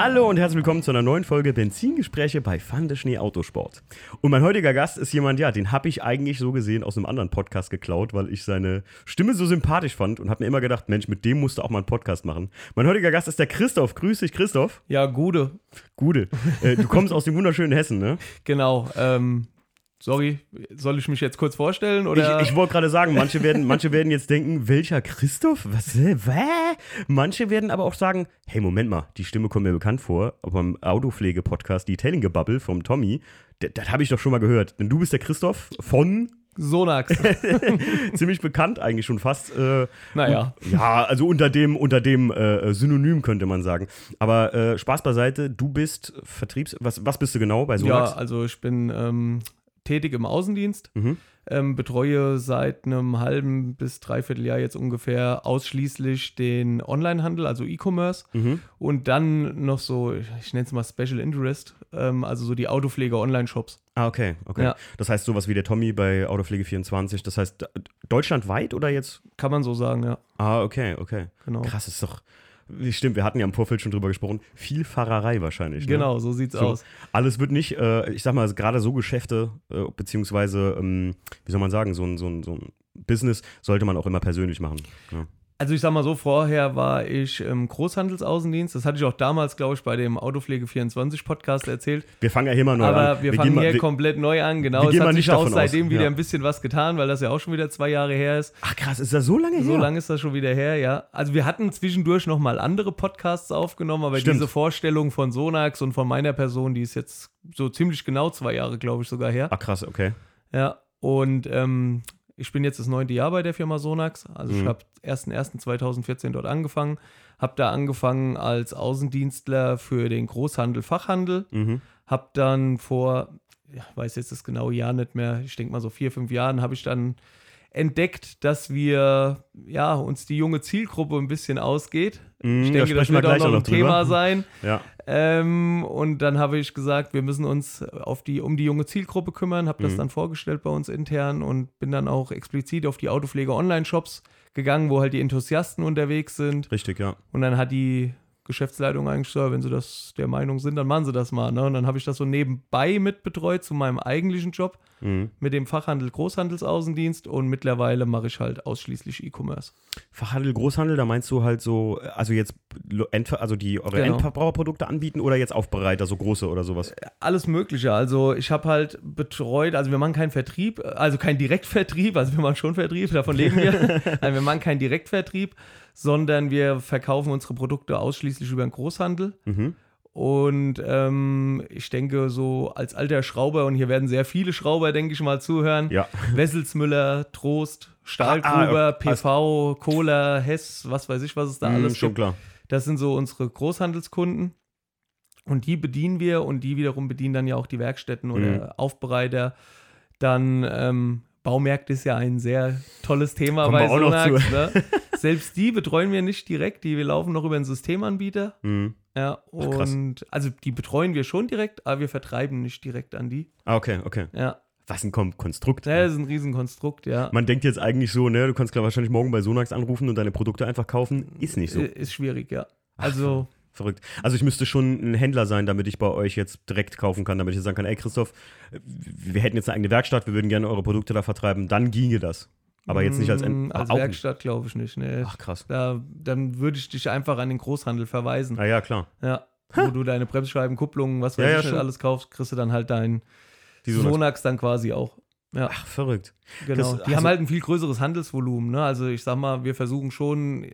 Hallo und herzlich willkommen zu einer neuen Folge Benzingespräche bei Fande Schnee Autosport. Und mein heutiger Gast ist jemand, ja, den habe ich eigentlich so gesehen aus einem anderen Podcast geklaut, weil ich seine Stimme so sympathisch fand und habe mir immer gedacht, Mensch, mit dem musst du auch mal einen Podcast machen. Mein heutiger Gast ist der Christoph. Grüß dich, Christoph. Ja, Gude. Gude. Äh, du kommst aus dem wunderschönen Hessen, ne? Genau. Ähm, sorry, soll ich mich jetzt kurz vorstellen? Oder? Ich, ich wollte gerade sagen, manche werden, manche werden jetzt denken, welcher Christoph? Was? Hä? Manche werden aber auch sagen, hey, Moment mal, die Stimme kommt mir bekannt vor. Aber beim Autopflege-Podcast Detailing-Gebubble vom Tommy, das, das habe ich doch schon mal gehört. Denn du bist der Christoph von Sonax. Ziemlich bekannt eigentlich schon fast. Äh, naja. Und, ja, also unter dem, unter dem äh, Synonym könnte man sagen. Aber äh, Spaß beiseite, du bist Vertriebs... Was, was bist du genau bei Sonax? Ja, also ich bin ähm, tätig im Außendienst, Mhm. ähm, betreue seit einem halben bis dreiviertel Jahr jetzt ungefähr ausschließlich den Onlinehandel, also E-Commerce Mhm. und dann noch so, ich nenne es mal Special Interest, ähm, also so die Autopflege-Online-Shops. Ah, okay, okay. Ja. Das heißt sowas wie der Tommy bei Autopflege24. Das heißt, deutschlandweit oder jetzt? Kann man so sagen, ja, Ah, okay, okay. genau. Krass, ist doch. Stimmt, wir hatten ja im Vorfeld schon drüber gesprochen. Viel Fahrerei wahrscheinlich. Ne? Genau, so sieht's So. aus. Alles wird nicht, äh, ich sag mal, gerade so Geschäfte, äh, beziehungsweise, ähm, wie soll man sagen, so ein, so, ein, so ein Business sollte man auch immer persönlich machen. Ja. Also ich sag mal so, vorher war ich im Großhandelsaußendienst. Das hatte ich auch damals, glaube ich, bei dem Autopflege 24 Podcast erzählt. Wir fangen ja hier mal neu an. Aber wir, gehen fangen mal- hier wir- komplett neu an. Genau, wir es hat sich nicht auch seitem aus, wieder ja. ein bisschen was getan, weil das ja auch schon wieder zwei Jahre her ist. Ach krass, ist das so lange her? So lange ist das schon wieder her, ja. Also wir hatten zwischendurch noch mal andere Podcasts aufgenommen, aber Stimmt. diese Vorstellung von Sonax und von meiner Person, die ist jetzt so ziemlich genau zwei Jahre, glaube ich, sogar her. Ach krass, okay. Ja, und ähm, ich bin jetzt das neunte Jahr bei der Firma Sonax. Also ich Mhm. habe 1.1.2014 dort angefangen. Habe da angefangen als Außendienstler für den Großhandel, Fachhandel. Mhm. Habe dann vor, ich weiß jetzt das genaue Jahr nicht mehr, ich denke mal so vier, fünf Jahren, habe ich dann entdeckt, dass wir, ja, uns die junge Zielgruppe ein bisschen ausgeht. Mhm, Ich denke, das wird auch noch ein noch drüber. Thema sein. Ja. Ähm, und dann habe ich gesagt, wir müssen uns auf die, um die junge Zielgruppe kümmern, habe das Mhm. dann vorgestellt bei uns intern und bin dann auch explizit auf die Autopflege-Online-Shops gegangen, wo halt die Enthusiasten unterwegs sind. Richtig, ja. Und dann hat die Geschäftsleitung eigentlich gesagt, wenn sie das der Meinung sind, dann machen sie das mal. Ne? Und dann habe ich das so nebenbei mitbetreut zu meinem eigentlichen Job Mhm. mit dem Fachhandel Großhandelsaußendienst und mittlerweile mache ich halt ausschließlich E-Commerce. Fachhandel, Großhandel, da meinst du halt so, also jetzt, also die eure Genau. Endverbraucherprodukte anbieten oder jetzt Aufbereiter, so große oder sowas? alles Mögliche. Also ich habe halt betreut, also wir machen keinen Vertrieb, also keinen Direktvertrieb, also wir machen schon Vertrieb, davon leben wir. also wir machen keinen Direktvertrieb, sondern wir verkaufen unsere Produkte ausschließlich über den Großhandel. Mhm. Und ähm, ich denke, so als alter Schrauber, und hier werden sehr viele Schrauber, denke ich mal, zuhören. Ja. Wesselsmüller, Trost, Ah, Stahlgruber, ah, PV, Cola, Hess, was weiß ich, was es da Mhm, alles schon gibt. klar. Das sind so unsere Großhandelskunden. Und die bedienen wir und die wiederum bedienen dann ja auch die Werkstätten oder Mhm. Aufbereiter. Dann ähm, Baumärkte ist ja ein sehr tolles Thema Kommen bei Sonax. Ne? Selbst die betreuen wir nicht direkt, die wir laufen noch über einen Systemanbieter. Mhm. Ja, Ach, und also die betreuen wir schon direkt, aber wir vertreiben nicht direkt an die. Ah, okay, okay. Ja, Was ein Konstrukt. ja das ist ein Riesenkonstrukt, ja. Man denkt jetzt eigentlich so, ne, du kannst klar wahrscheinlich morgen bei Sonax anrufen und deine Produkte einfach kaufen. Ist nicht so. Ist schwierig, ja. Also, Verrückt. Also ich müsste schon ein Händler sein, damit ich bei euch jetzt direkt kaufen kann, damit ich sagen kann, ey Christoph, wir hätten jetzt eine eigene Werkstatt, wir würden gerne eure Produkte da vertreiben, dann ginge das. Aber jetzt nicht als, mm, als Werkstatt, glaube ich nicht. Nee. Ach krass. Da, dann würde ich dich einfach an den Großhandel verweisen. Na ja, klar. Ja. Wo du deine Bremsscheiben, Kupplungen, was weiß Ja, ja, ich nicht schon. alles kaufst, kriegst du dann halt dein Die Sonax. Dann quasi auch. Ja, Ach, verrückt. genau. das- Die also- haben halt ein viel größeres Handelsvolumen. Ne? Also ich sag mal, wir versuchen schon äh,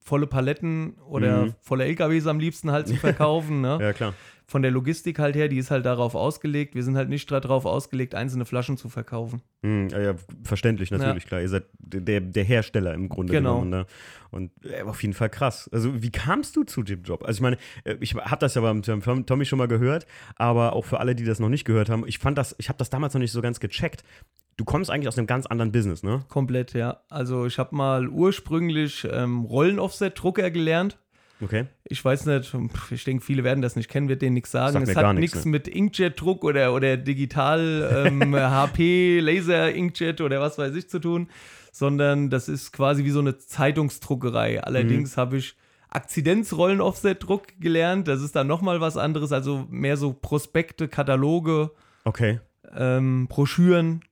volle Paletten oder Mhm. volle LKWs am liebsten halt zu verkaufen. ne? Ja, klar. Von der Logistik halt her, die ist halt darauf ausgelegt. Wir sind halt nicht darauf ausgelegt, einzelne Flaschen zu verkaufen. Hm, ja, ja, verständlich, natürlich, klar. Ihr seid der, der Hersteller im Grunde Genau. genommen. Ne? Und äh, auf jeden Fall krass. Also, wie kamst du zu dem Job? Also, ich meine, äh, ich habe das ja beim Tom- Tommy schon mal gehört, aber auch für alle, die das noch nicht gehört haben, ich fand das, ich habe das damals noch nicht so ganz gecheckt. Du kommst eigentlich aus einem ganz anderen Business, ne? Komplett, ja. Also ich habe mal ursprünglich ähm, Rollen-Offset-Drucker gelernt. Okay. Ich weiß nicht, ich denke, viele werden das nicht kennen, wird denen nichts sagen. Mir es hat nichts, ne? mit Inkjet-Druck oder, oder digital ähm, HP, Laser-Inkjet oder was weiß ich zu tun, sondern das ist quasi wie so eine Zeitungsdruckerei. Allerdings Mhm. habe ich Akzidenzrollen-Offset-Druck gelernt. Das ist dann nochmal was anderes, also mehr so Prospekte, Kataloge, Okay. ähm, Broschüren.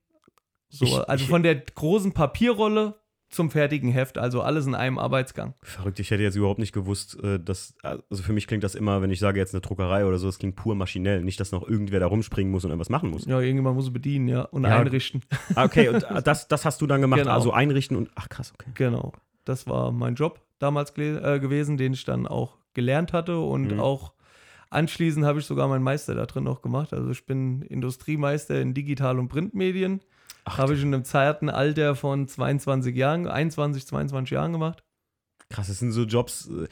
So, Ich- also ich- von der großen Papierrolle zum fertigen Heft, also alles in einem Arbeitsgang. Verrückt, ich hätte jetzt überhaupt nicht gewusst, äh, dass, also für mich klingt das immer, wenn ich sage jetzt eine Druckerei oder so, das klingt pur maschinell. Nicht, dass noch irgendwer da rumspringen muss und irgendwas machen muss. Ja, irgendjemand muss es bedienen, ja, und Ja. einrichten. Ah, okay, und äh, das, das hast du dann gemacht, Genau. also einrichten und, ach krass, okay. Genau. Das war mein Job damals äh, gewesen, den ich dann auch gelernt hatte und Mhm. auch anschließend habe ich sogar meinen Meister da drin noch gemacht. Also ich bin Industriemeister in Digital- und Printmedien. Habe ich in einem zarten Alter von 22 Jahren, 21, 22 Jahren gemacht. Krass, das sind so Jobs, äh,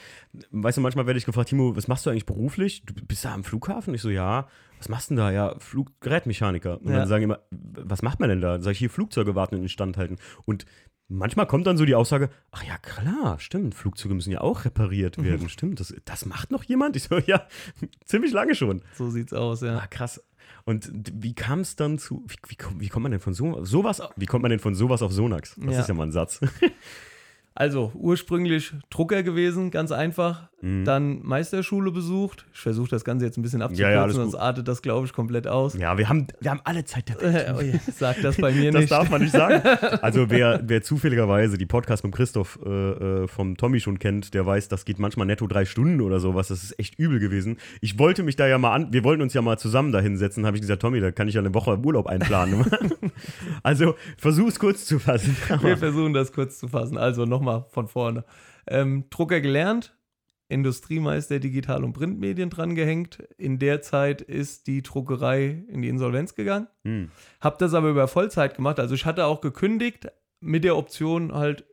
weißt du, manchmal werde ich gefragt, Timo, was machst du eigentlich beruflich? Du bist da am Flughafen? Ich so, ja, was machst du denn da? Ja, Fluggerätmechaniker. Und Ja. dann sagen immer, was macht man denn da? Dann sag ich, hier Flugzeuge warten und instand halten. Und manchmal kommt dann so die Aussage, ach ja, klar, stimmt, Flugzeuge müssen ja auch repariert werden, stimmt, das, das macht noch jemand? Ich so, ja, ziemlich lange schon. So sieht's aus, ja. Ah, krass. Und wie kam es dann zu, wie, wie, kommt- wie kommt man denn von so, sowas, wie kommt man denn von sowas auf Sonax? Das Ja. ist ja mal ein Satz. Also ursprünglich Drucker gewesen, ganz einfach. Mhm. Dann Meisterschule besucht. Ich versuche das Ganze jetzt ein bisschen Ja, abzukürzen, ja, alles sonst gut. artet das, glaube ich, komplett aus. Ja, wir haben, wir haben alle Zeit der Welt. Äh, oh je, sag das bei mir Das nicht. darf man nicht sagen. Also wer, wer zufälligerweise die Podcast mit Christoph äh, äh, vom Tommy schon kennt, der weiß, das geht manchmal netto drei Stunden oder sowas. Das ist echt übel gewesen. Ich wollte mich da ja mal an, wir wollten uns ja mal zusammen da hinsetzen, habe ich gesagt, Tommy, da kann ich ja eine Woche Urlaub einplanen. also versuch's kurz zu fassen. Wir versuchen das kurz zu fassen. Also nochmal von vorne. Ähm, Drucker gelernt, Industriemeister Digital- und Printmedien dran gehängt. In der Zeit ist die Druckerei in die Insolvenz gegangen. Hm. Hab das aber über Vollzeit gemacht. Also ich hatte auch gekündigt mit der Option halt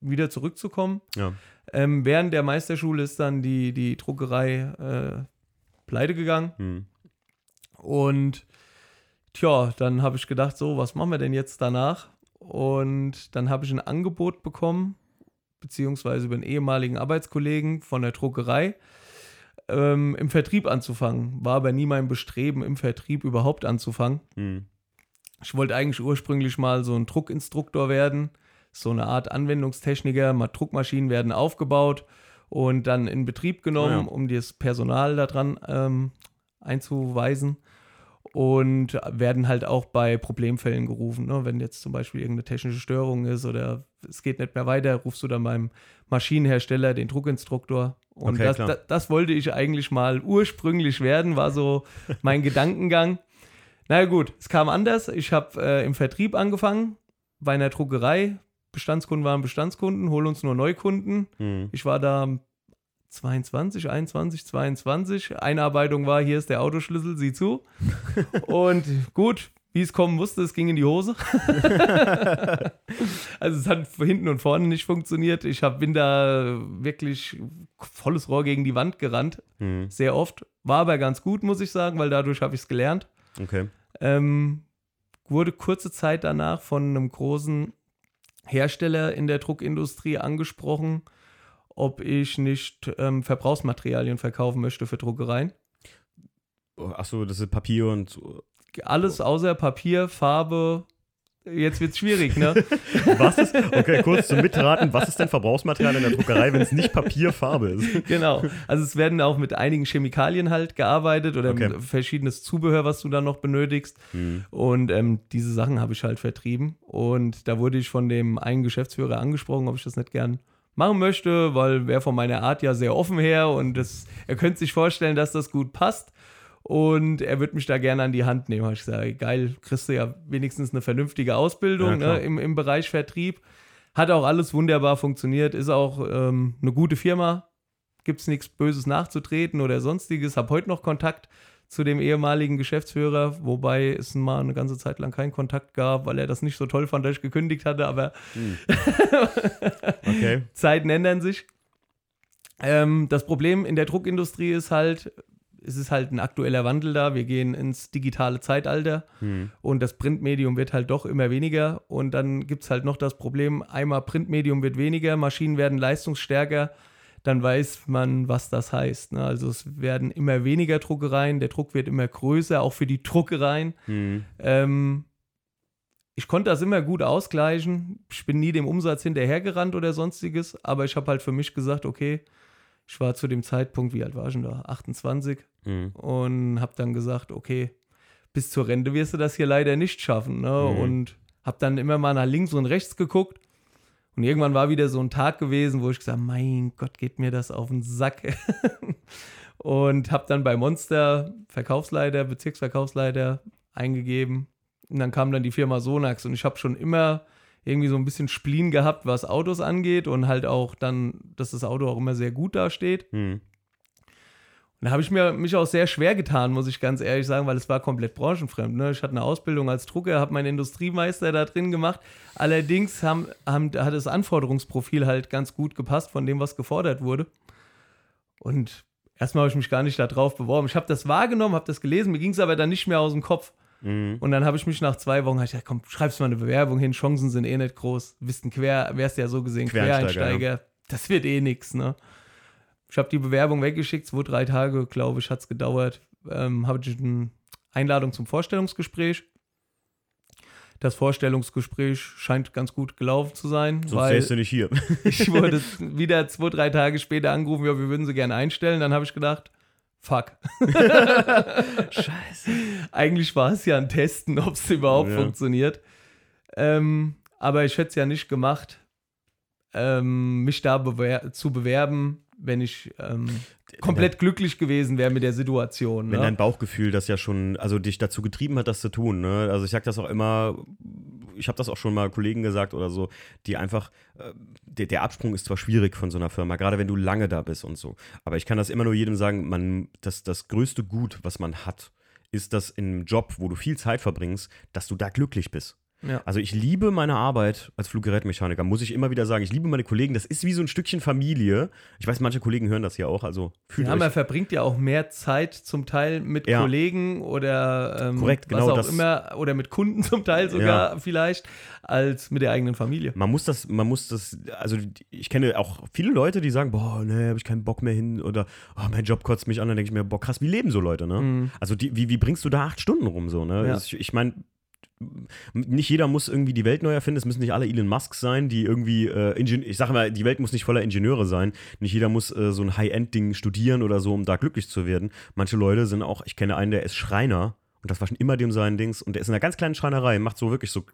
wieder zurückzukommen. Ja. Ähm, während der Meisterschule ist dann die, die Druckerei äh, pleite gegangen. Hm. Und tja, dann habe ich gedacht, so, was machen wir denn jetzt danach? Und dann habe ich ein Angebot bekommen, beziehungsweise über einen ehemaligen Arbeitskollegen von der Druckerei, ähm, im Vertrieb anzufangen. War aber nie mein Bestreben, im Vertrieb überhaupt anzufangen. Hm. Ich wollte eigentlich ursprünglich mal so ein Druckinstruktor werden, so eine Art Anwendungstechniker. Mal Druckmaschinen werden aufgebaut und dann in Betrieb genommen, Ah ja. um das Personal daran ähm, einzuweisen. Und werden halt auch bei Problemfällen gerufen. Ne? Wenn jetzt zum Beispiel irgendeine technische Störung ist oder es geht nicht mehr weiter, rufst du dann beim Maschinenhersteller den Druckinstruktor. Und Okay, das, das, das wollte ich eigentlich mal ursprünglich werden, war so mein Gedankengang. Na ja, gut, es kam anders. Ich habe äh, im Vertrieb angefangen, bei einer Druckerei. Bestandskunden waren Bestandskunden, hol uns nur Neukunden. Hm. Ich war da 22, 21, 22. Einarbeitung war, hier ist der Autoschlüssel, sieh zu. Und gut, wie es kommen musste, es ging in die Hose. also es hat hinten und vorne nicht funktioniert. Ich hab, bin da wirklich volles Rohr gegen die Wand gerannt, Hm. sehr oft. War aber ganz gut, muss ich sagen, weil dadurch habe ich es gelernt. Okay. Ähm, wurde kurze Zeit danach von einem großen Hersteller in der Druckindustrie angesprochen, ob ich nicht ähm, Verbrauchsmaterialien verkaufen möchte für Druckereien. Achso, das ist Papier und so. Alles außer Papier, Farbe. Jetzt wird's schwierig, ne? Was ist, okay, kurz zum Mitraten, was ist denn Verbrauchsmaterial in der Druckerei, wenn es nicht Papierfarbe ist? genau. Also es werden auch mit einigen Chemikalien halt gearbeitet oder Okay. verschiedenes Zubehör, was du dann noch benötigst. Hm. Und ähm, diese Sachen habe ich halt vertrieben. Und da wurde ich von dem einen Geschäftsführer angesprochen, ob ich das nicht gern machen möchte, weil wäre von meiner Art ja sehr offen her und das, er könnte sich vorstellen, dass das gut passt. Und er wird mich da gerne an die Hand nehmen. Habe ich gesagt, geil, kriegst du ja wenigstens eine vernünftige Ja, Ausbildung klar. ne, im, im Bereich Vertrieb. Hat auch alles wunderbar funktioniert, ist auch ähm, eine gute Firma. Gibt es nichts Böses nachzutreten oder sonstiges. Habe heute noch Kontakt zu dem ehemaligen Geschäftsführer, wobei es mal eine ganze Zeit lang keinen Kontakt gab, weil er das nicht so toll fand, dass ich gekündigt hatte, aber Okay. Zeiten ändern sich. Ähm, das Problem in der Druckindustrie ist halt, es ist halt ein aktueller Wandel da. Wir gehen ins digitale Zeitalter Hm. und das Printmedium wird halt doch immer weniger. Und dann gibt es halt noch das Problem, einmal Printmedium wird weniger, Maschinen werden leistungsstärker, dann weiß man, was das heißt. Ne? Also es werden immer weniger Druckereien, der Druck wird immer größer, auch für die Druckereien. Hm. Ähm, ich konnte das immer gut ausgleichen. Ich bin nie dem Umsatz hinterhergerannt oder sonstiges, aber ich habe halt für mich gesagt, okay, Ich war zu dem Zeitpunkt, wie alt war ich denn da? 28 Mhm. und habe dann gesagt, okay, bis zur Rente wirst du das hier leider nicht schaffen. Ne? Mhm. Und habe dann immer mal nach links und rechts geguckt. Und irgendwann war wieder so ein Tag gewesen, wo ich gesagt habe, mein Gott, geht mir das auf den Sack. und habe dann bei Monster Verkaufsleiter, Bezirksverkaufsleiter eingegeben. Und dann kam dann die Firma Sonax und ich habe schon immer irgendwie so ein bisschen Spleen gehabt, was Autos angeht und halt auch dann, dass das Auto auch immer sehr gut dasteht. Mhm. Da habe ich mir mich auch sehr schwer getan, muss ich ganz ehrlich sagen, weil es war komplett branchenfremd. Ne? Ich hatte eine Ausbildung als Drucker, habe meinen Industriemeister da drin gemacht. Allerdings haben, haben, hat das Anforderungsprofil halt ganz gut gepasst von dem, was gefordert wurde. Und erstmal habe ich mich gar nicht darauf beworben. Ich habe das wahrgenommen, habe das gelesen, mir ging es aber dann nicht mehr aus dem Kopf. Mhm. Und dann habe ich mich nach zwei Wochen, gesagt, komm, schreibst mal eine Bewerbung hin, Chancen sind eh nicht groß. Bist ein Quer, wärst ja so gesehen Quereinsteiger, Quereinsteiger. Das wird eh nix, ne? Ich habe die Bewerbung weggeschickt, zwei, drei Tage, glaube ich, hat es gedauert. Ähm, habe ich eine Einladung zum Vorstellungsgespräch. Das Vorstellungsgespräch scheint ganz gut gelaufen zu sein, Sonst weil du nicht hier. ich wurde wieder zwei, drei Tage später angerufen, ja, wir würden sie gerne einstellen. Dann habe ich gedacht, fuck. Scheiße. Eigentlich war es ja ein Testen, ob es überhaupt Ja. funktioniert. Ähm, aber ich hätte es ja nicht gemacht, ähm, mich da bewer zu bewerben, wenn ich ähm, komplett glücklich gewesen wäre mit der Situation. Wenn ne? dein Bauchgefühl das ja schon, also dich dazu getrieben hat, das zu tun. Ne? Also ich sag das auch immer, ich habe das auch schon mal Kollegen gesagt oder so, die einfach, äh, der, der Absprung ist zwar schwierig von so einer Firma, gerade wenn du lange da bist und so. Aber ich kann das immer nur jedem sagen, man, das, das größte Gut, was man hat, ist das im Job, wo du viel Zeit verbringst, dass du da glücklich bist. Ja. Also ich liebe meine Arbeit als Fluggerätmechaniker, muss ich immer wieder sagen. Ich liebe meine Kollegen, das ist wie so ein Stückchen Familie. Ich weiß, manche Kollegen hören das ja auch, also fühlt Ja, euch man verbringt ja auch mehr Zeit zum Teil mit Ja. Kollegen oder ähm, Korrekt, genau was auch das- immer oder mit Kunden zum Teil sogar vielleicht als mit der eigenen Familie. Man muss das, man muss das, also ich kenne auch viele Leute, die sagen, boah, ne, hab ich keinen Bock mehr hin oder oh, mein Job kotzt mich an, dann denke ich mir, boah, krass, wie leben so Leute, ne? Mhm. Also die, wie, wie bringst du da acht Stunden rum so, ne? Ja. Das- Ich, ich meine, nicht jeder muss irgendwie die Welt neu erfinden, es müssen nicht alle Elon Musk sein, die irgendwie, äh, Ingen ich sage mal, die Welt muss nicht voller Ingenieure sein, nicht jeder muss äh, so ein High-End-Ding studieren oder so, um da glücklich zu werden. Manche Leute sind auch, ich kenne einen, der ist Schreiner und das war schon immer dem sein Dings und der ist in einer ganz kleinen Schreinerei, macht so wirklich so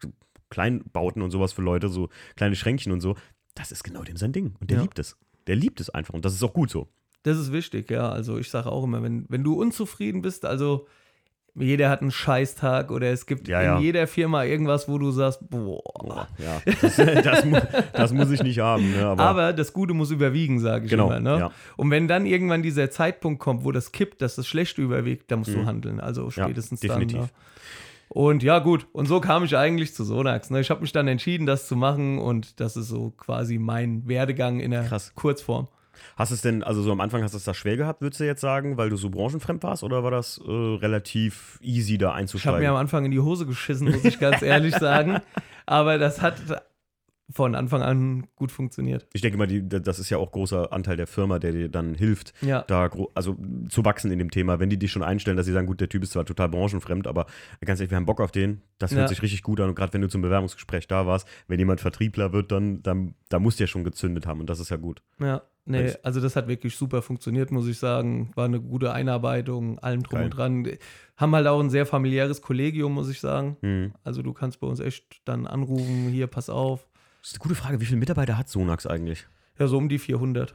Kleinbauten und sowas für Leute, so kleine Schränkchen und so. Das ist genau dem sein Ding und der Ja. liebt es. Der liebt es einfach und das ist auch gut so. Das ist wichtig, ja. Also ich sage auch immer, wenn, wenn du unzufrieden bist, also jeder hat einen Scheißtag oder es gibt Ja, in ja. jeder Firma irgendwas, wo du sagst, boah. Boah, ja, das, das, das muss ich nicht haben, ne? aber, Aber das Gute muss überwiegen, sage ich Genau, immer. Ne? ja. Und wenn dann irgendwann dieser Zeitpunkt kommt, wo das kippt, dass das Schlechte überwiegt, dann musst du Mhm. handeln. Also spätestens definitiv. dann. Ne? Und ja, gut. Und so kam ich eigentlich zu Sonax. Ne? Ich habe mich dann entschieden, das zu machen und das ist so quasi mein Werdegang in der Krass. Kurzform. Hast es denn, also so am Anfang hast du es da schwer gehabt, würdest du jetzt sagen, weil du so branchenfremd warst oder war das äh, relativ easy da Ich habe einzusteigen? mir am Anfang in die Hose geschissen, muss ich ganz ehrlich sagen. Aber das hat von Anfang an gut funktioniert. ich denke mal, die, das ist ja auch großer Anteil der Firma, der dir dann hilft, Ja. da also zu wachsen in dem Thema. Wenn die dich schon einstellen, dass sie sagen, gut, der Typ ist zwar total branchenfremd, aber ganz ehrlich, wir haben Bock auf den. Das hört Ja. sich richtig gut an. Und gerade wenn du zum Bewerbungsgespräch da warst, wenn jemand Vertriebler wird, dann, dann da muss der schon gezündet haben und das ist ja gut. Ja, nee, also das hat wirklich super funktioniert, muss ich sagen. War eine gute Einarbeitung, allem drum Geil. und dran. Haben halt auch ein sehr familiäres Kollegium, muss ich sagen. Mhm. Also du kannst bei uns echt dann anrufen, hier, pass auf. Das ist eine gute Frage. Wie viele Mitarbeiter hat Sonax eigentlich? Ja, so um die 400.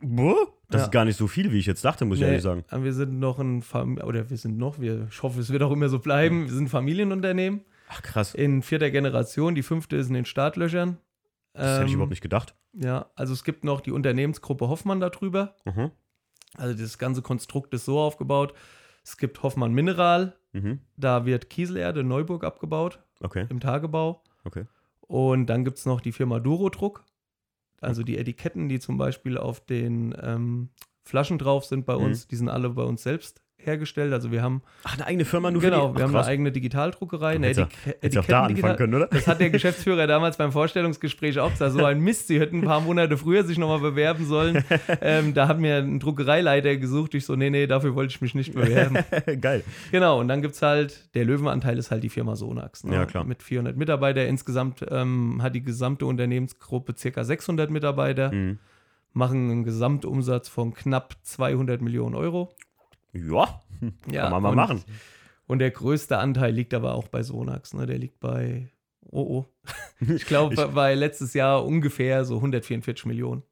Das Ja. ist gar nicht so viel, wie ich jetzt dachte, muss ich Nee, ehrlich sagen. Wir sind noch ein, Fam oder wir sind noch, wir, ich hoffe, es wird auch immer so bleiben. Wir sind ein Familienunternehmen Ach krass. in vierter Generation. Die fünfte ist in den Startlöchern. Das hätte ich Ähm, überhaupt nicht gedacht. Ja, also es gibt noch die Unternehmensgruppe Hoffmann darüber. Mhm. Also das ganze Konstrukt ist so aufgebaut. Es gibt Hoffmann Mineral, Mhm. da wird Kieselerde in Neuburg abgebaut Okay, im Tagebau. okay. Und dann gibt es noch die Firma Durodruck. Also die Etiketten, die zum Beispiel auf den ähm, Flaschen drauf sind bei Mhm. uns, die sind alle bei uns selbst hergestellt. Also wir haben Ach, eine eigene Firma nur genau, für die? wir Ach, haben krass. eine eigene Digitaldruckerei, eine Hättest du- Etik auch da anfangen können, oder? Das hat der Geschäftsführer damals beim Vorstellungsgespräch auch gesagt. So ein Mist, sie hätten ein paar Monate früher sich nochmal bewerben sollen. ähm, da hat mir ein Druckereileiter gesucht. Ich so, nee, nee, dafür wollte ich mich nicht bewerben. Geil. Genau, und dann gibt es halt, der Löwenanteil ist halt die Firma Sonax. Ne? Ja, klar. Mit 400 Mitarbeiter. Insgesamt ähm, hat die gesamte Unternehmensgruppe circa 600 Mitarbeiter. Mhm. machen einen Gesamtumsatz von knapp 200 Millionen Euro. Ja, Ja, kann man mal und, machen. Und der größte Anteil liegt aber auch bei Sonax. Ne? Der liegt bei, oh oh, ich glaube, bei letztes Jahr ungefähr so 144 Millionen.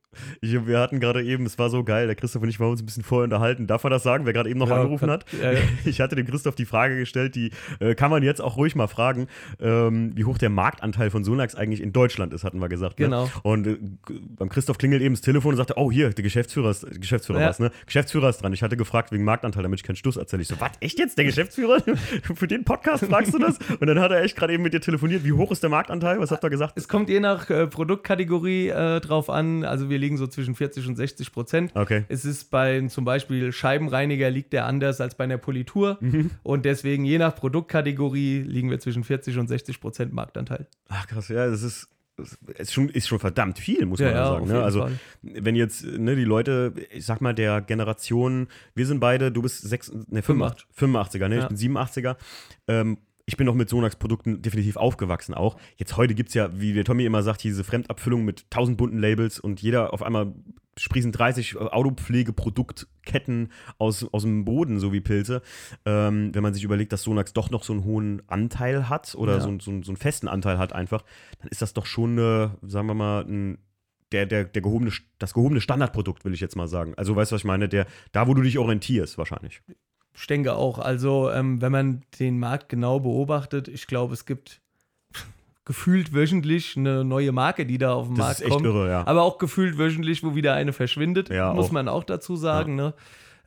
Ich, wir hatten gerade eben, es war so geil, der Christoph und ich waren uns ein bisschen vorher unterhalten. Darf man das sagen, wer gerade eben noch Ja, angerufen kann- hat? ja, ja. Ich hatte dem Christoph die Frage gestellt, die äh, kann man jetzt auch ruhig mal fragen, ähm, wie hoch der Marktanteil von Sonax eigentlich in Deutschland ist, hatten wir gesagt. Ne? Genau. Und äh, beim Christoph klingelt eben das Telefon und sagte, oh hier, der Geschäftsführer ist, Geschäftsführer Ja. was, ne? Geschäftsführer ist dran. Ich hatte gefragt wegen Marktanteil, damit ich keinen Stuss erzähle. Ich so, was, echt jetzt, der Geschäftsführer? Für den Podcast fragst du das? Und dann hat er echt gerade eben mit dir telefoniert. Wie hoch ist der Marktanteil? Was habt ihr gesagt? Es kommt je nach äh, Produktkategorie äh, drauf an. Also wir liegen so zwischen 40 und 60 Prozent. Okay. Es ist bei zum Beispiel Scheibenreiniger liegt der anders als bei einer Politur. Mhm. Und deswegen je nach Produktkategorie liegen wir zwischen 40 und 60 Prozent Marktanteil. Ach krass, ja, das ist, ist, schon, ist schon verdammt viel, muss Ja, man ja, sagen. Ne? Also, Fall. wenn jetzt ne, die Leute, ich sag mal, der Generation, wir sind beide, du bist sechs, ne, 85, 85er, ne? Ja. ich bin 87er. Ähm, ich bin noch mit Sonax-Produkten definitiv aufgewachsen auch. Jetzt heute gibt es ja, wie der Tommy immer sagt, diese Fremdabfüllung mit tausend bunten Labels und jeder auf einmal sprießen 30 Autopflegeproduktketten aus, aus dem Boden, so wie Pilze. Ähm, wenn man sich überlegt, dass Sonax doch noch so einen hohen Anteil hat oder Ja. so, so, so einen festen Anteil hat einfach, dann ist das doch schon, eine, sagen wir mal, ein, der, der, der gehobene, das gehobene Standardprodukt, will ich jetzt mal sagen. Also weißt du, was ich meine? Der, da, wo du dich orientierst, wahrscheinlich. Ich denke auch. Also, ähm, wenn man den Markt genau beobachtet, ich glaube, es gibt gefühlt wöchentlich eine neue Marke, die da auf den Das Markt ist echt kommt. irre, ja. Aber auch gefühlt wöchentlich, wo wieder eine verschwindet, Ja, muss auch. man auch dazu sagen. Ne?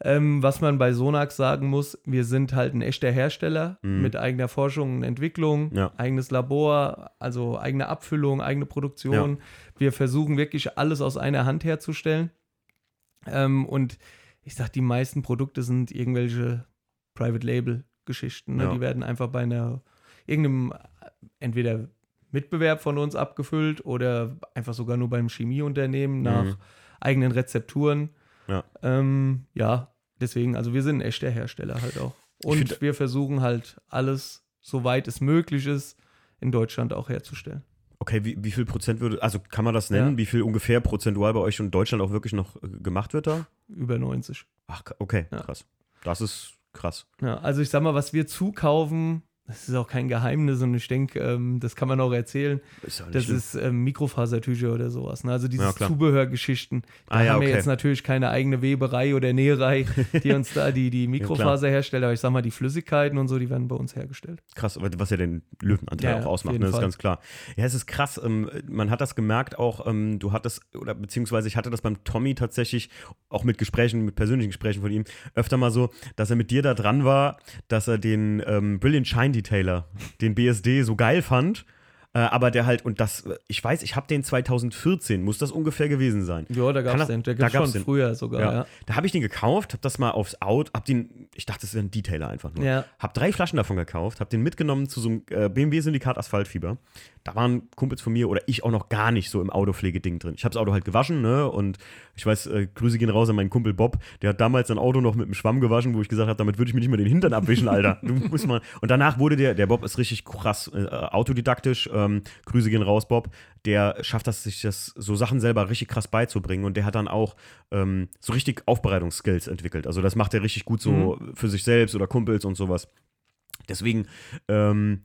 Ähm, was man bei Sonax sagen muss, wir sind halt ein echter Hersteller mit eigener Forschung und Entwicklung, Mhm. Ja. eigenes Labor, also eigene Abfüllung, eigene Produktion. Wir versuchen wirklich alles aus einer Hand herzustellen. Ähm, und ich sag, die meisten Produkte sind irgendwelche Private Label Geschichten. Ne? Ja. Die werden einfach bei einer irgendeinem entweder Mitbewerb von uns abgefüllt oder einfach sogar nur beim Chemieunternehmen nach Mhm. eigenen Rezepturen. Ja. Ähm, ja, deswegen, also wir sind ein echter Hersteller halt auch. Und wir versuchen halt alles, soweit es möglich ist, in Deutschland auch herzustellen. Okay, wie, wie viel Prozent würde, also kann man das nennen, Ja. wie viel ungefähr prozentual bei euch in Deutschland auch wirklich noch äh, gemacht wird da? Über 90. Ach, okay, Ja. krass. Das ist krass. Ja, also ich sag mal, was wir zukaufen, das ist auch kein Geheimnis und ich denke, ähm, das kann man auch erzählen. Ist ja nicht Das schlimm. ist ähm, Mikrofasertücher oder sowas. Ne? Also diese Ja. Zubehörgeschichten. Da Ah, ja, haben wir okay. jetzt natürlich keine eigene Weberei oder Näherei, die uns da die, die Mikrofaser herstellt. Aber ich sag mal, die Flüssigkeiten und so, die werden bei uns hergestellt. krass, was ja den Löwenanteil Ja, auch ja, ausmacht, ne? ist ganz klar. Ja, es ist krass, ähm, man hat das gemerkt auch, ähm, du hattest, oder beziehungsweise ich hatte das beim Tommy tatsächlich, auch mit Gesprächen, mit persönlichen Gesprächen von ihm, öfter mal so, dass er mit dir da dran war, dass er den ähm, Brilliant Shine Detailer, den BSD, so geil fand. Äh, aber der halt, und das, ich weiß, ich habe den 2014, muss das ungefähr gewesen sein. Ja, da gab es den. Der da gab gab's schon den. früher sogar, Ja. ja. Da habe ich den gekauft, habe das mal aufs Out, hab den, ich dachte, das ist ein Detailer einfach nur. Ja. Hab drei Flaschen davon gekauft, hab den mitgenommen zu so einem äh, BMW-Syndikat Asphaltfieber. Da waren Kumpels von mir oder ich auch noch gar nicht so im Autopflegeding drin. Ich habe das Auto halt gewaschen, ne? Und ich weiß, äh, Grüße gehen raus an meinen Kumpel Bob, der hat damals sein Auto noch mit einem Schwamm gewaschen, wo ich gesagt habe, damit würde ich mir nicht mehr den Hintern abwischen, Alter. Du musst mal. Und danach wurde der, der Bob ist richtig krass äh, autodidaktisch. Ähm, Grüße gehen raus, Bob. Der schafft das, sich das so Sachen selber richtig krass beizubringen und der hat dann auch ähm, so richtig Aufbereitungsskills entwickelt. Also das macht er richtig gut so für sich selbst oder Kumpels und sowas. Deswegen, ähm,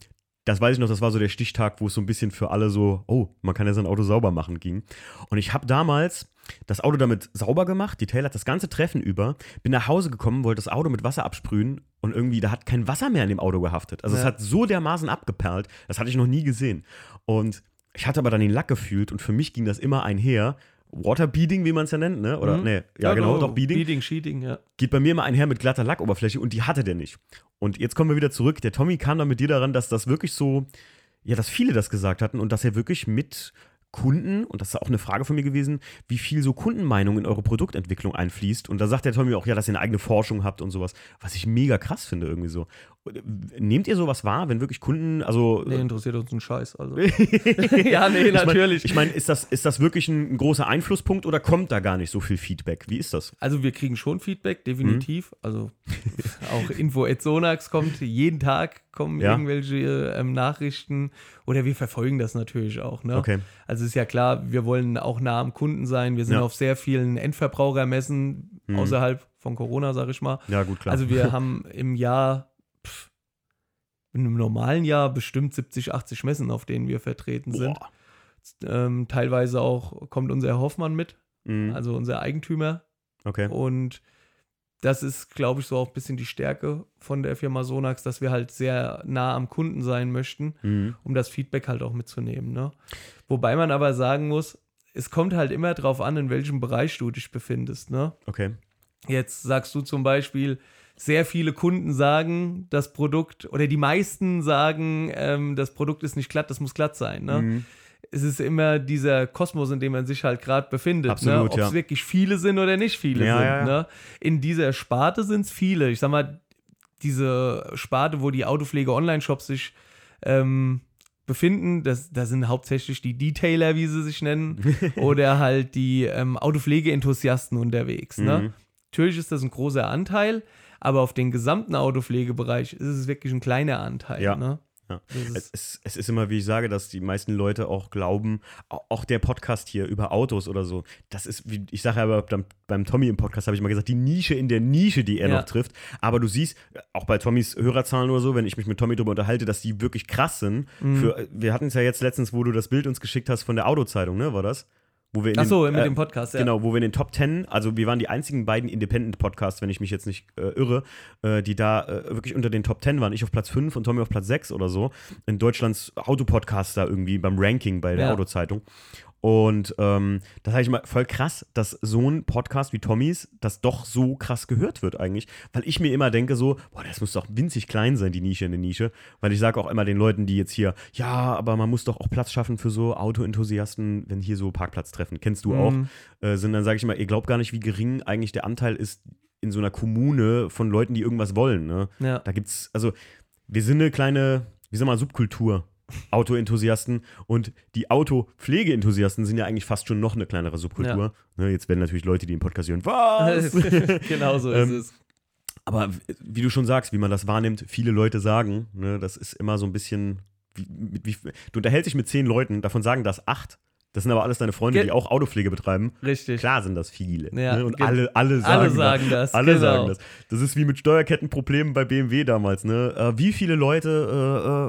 das weiß ich noch, das war so der Stichtag, wo es so ein bisschen für alle so, oh, man kann ja sein Auto sauber machen ging. Und ich habe damals das Auto damit sauber gemacht, die Taylor hat das ganze Treffen über, bin nach Hause gekommen, wollte das Auto mit Wasser absprühen und irgendwie, da hat kein Wasser mehr in dem Auto gehaftet. Also es Ja. hat so dermaßen abgeperlt, das hatte ich noch nie gesehen. Und ich hatte aber dann den Lack gefühlt und für mich ging das immer einher. Waterbeading, wie man es ja nennt, ne? Oder, Mhm. nee, ja, genau, doch, Beading Beading, Sheeting, ja. geht bei mir immer einher mit glatter Lackoberfläche und die hatte der nicht. Und jetzt kommen wir wieder zurück. Der Tommy kam dann mit dir daran, dass das wirklich so, ja, dass viele das gesagt hatten und dass er wirklich mit Kunden, und das ist auch eine Frage von mir gewesen, wie viel so Kundenmeinung in eure Produktentwicklung einfließt. Und da sagt der Tommy auch, ja, dass ihr eine eigene Forschung habt und sowas, was ich mega krass finde irgendwie so. Nehmt ihr sowas wahr, wenn wirklich Kunden, also Nee, interessiert uns ein Scheiß. Also. ja, nee, ich mein- natürlich. Ich meine, ist, das, ist das wirklich ein, großer Einflusspunkt oder kommt da gar nicht so viel Feedback? Wie ist das? Also wir kriegen schon Feedback, definitiv. Mhm. Also auch Info at Sonax kommt jeden Tag kommen Ja. irgendwelche ähm, Nachrichten oder wir verfolgen das natürlich auch. Ne? Okay. Also ist ja klar, wir wollen auch nah am Kunden sein. Wir sind Ja. auf sehr vielen Endverbrauchermessen Mhm. außerhalb von Corona, sag ich mal. Ja, gut, klar. Also wir haben im Jahr, in einem normalen Jahr bestimmt 70, 80 Messen, auf denen wir vertreten sind. Ähm, teilweise auch kommt unser Herr Hoffmann mit, Mhm. also unser Eigentümer. Okay. Und das ist, glaube ich, so auch ein bisschen die Stärke von der Firma Sonax, dass wir halt sehr nah am Kunden sein möchten, Mhm. um das Feedback halt auch mitzunehmen. Ne? Wobei man aber sagen muss, es kommt halt immer drauf an, in welchem Bereich du dich befindest. Ne? Okay. Jetzt sagst du zum Beispiel, sehr viele Kunden sagen, das Produkt, oder die meisten sagen, ähm, das Produkt ist nicht glatt, das muss glatt sein. Ne? Mhm. Es ist immer dieser Kosmos, in dem man sich halt gerade befindet. Absolut, ne? Ob es ja. wirklich viele sind oder nicht viele Ja, sind. ja, ja. Ne? In dieser Sparte sind es viele. Ich sag mal, diese Sparte, wo die Autopflege-Online-Shops sich ähm, befinden, das, da sind hauptsächlich die Detailer, wie sie sich nennen, oder halt die ähm, Autopflege-Enthusiasten unterwegs. Ne? Mhm. Natürlich ist das ein großer Anteil, aber auf den gesamten Autopflegebereich ist es wirklich ein kleiner Anteil. Ja. Ne? Ja. Es ist, es ist immer, wie ich sage, dass die meisten Leute auch glauben, au- auch der Podcast hier über Autos oder so, das ist, wie ich sage ja aber beim, beim Tommy im Podcast, habe ich mal gesagt, die Nische in der Nische, die er Ja. noch trifft. Aber du siehst, auch bei Tommys Hörerzahlen oder so, wenn ich mich mit Tommy darüber unterhalte, dass die wirklich krass sind. Mhm. Für, wir hatten es ja jetzt letztens, wo du das Bild uns geschickt hast von der Autozeitung, ne, war das? Wo wir in Ach so, den, mit äh, dem Podcast, ja. Genau, wo wir in den Top 10, also wir waren die einzigen beiden Independent-Podcasts, wenn ich mich jetzt nicht äh, irre, äh, die da äh, wirklich unter den Top 10 waren. Ich auf Platz 5 und Tommy auf Platz 6 oder so. In Deutschlands Autopodcaster irgendwie beim Ranking bei der Ja. Autozeitung. Und ähm, das sage ich mal voll krass, dass so ein Podcast wie Tommys, das doch so krass gehört wird eigentlich. Weil ich mir immer denke so, boah, das muss doch winzig klein sein, die Nische in der Nische. Weil ich sage auch immer den Leuten, die jetzt hier, ja, aber man muss doch auch Platz schaffen für so Autoenthusiasten, wenn hier so Parkplatztreffen, kennst du auch, Mhm. äh, sind, dann sage ich immer, ihr glaubt gar nicht, wie gering eigentlich der Anteil ist in so einer Kommune von Leuten, die irgendwas wollen. Ne? Ja. Da gibt's, also wir sind eine kleine, wie sag mal, Subkultur. Autoenthusiasten und die Autopflegeenthusiasten sind ja eigentlich fast schon noch eine kleinere Subkultur. Ne, jetzt werden natürlich Leute, die den Podcast hören, was? genau so Ähm, ist es. Aber wie du schon sagst, wie man das wahrnimmt, viele Leute sagen, ne, das ist immer so ein bisschen, wie, wie, du unterhältst dich mit zehn Leuten, davon sagen das acht. Das sind aber alles deine Freunde, Ge- die auch Autopflege betreiben. Richtig. Klar sind das viele. Ja, ne? Und alle, alle sagen, Alle sagen das. Alle genau. sagen das. Das ist wie mit Steuerkettenproblemen bei BMW damals. Ne? Äh, wie viele Leute,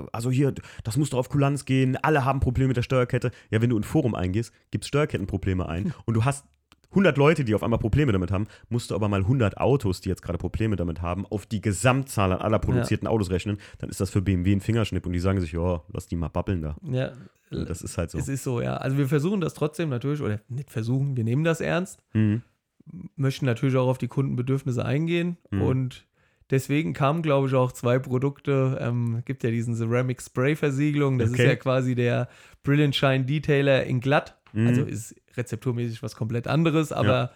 äh, äh, also hier, das muss doch auf Kulanz gehen, alle haben Probleme mit der Steuerkette. Ja, wenn du in ein Forum eingehst, gibst Steuerkettenprobleme ein und du hast 100 Leute, die auf einmal Probleme damit haben, musst du aber mal 100 Autos, die jetzt gerade Probleme damit haben, auf die Gesamtzahl an aller produzierten Autos rechnen, dann ist das für BMW ein Fingerschnipp und die sagen sich, ja, lass die mal babbeln da. Ja, Das ist halt so. es ist so, ja. Also wir versuchen das trotzdem natürlich, oder nicht versuchen, wir nehmen das ernst, Mhm. möchten natürlich auch auf die Kundenbedürfnisse eingehen Mhm. und deswegen kamen, glaube ich, auch zwei Produkte. Ähm, gibt ja diesen Ceramic Spray Versiegelung, das Okay. ist ja quasi der Brilliant Shine Detailer in glatt. Mhm. Also ist rezepturmäßig was komplett anderes, aber Ja.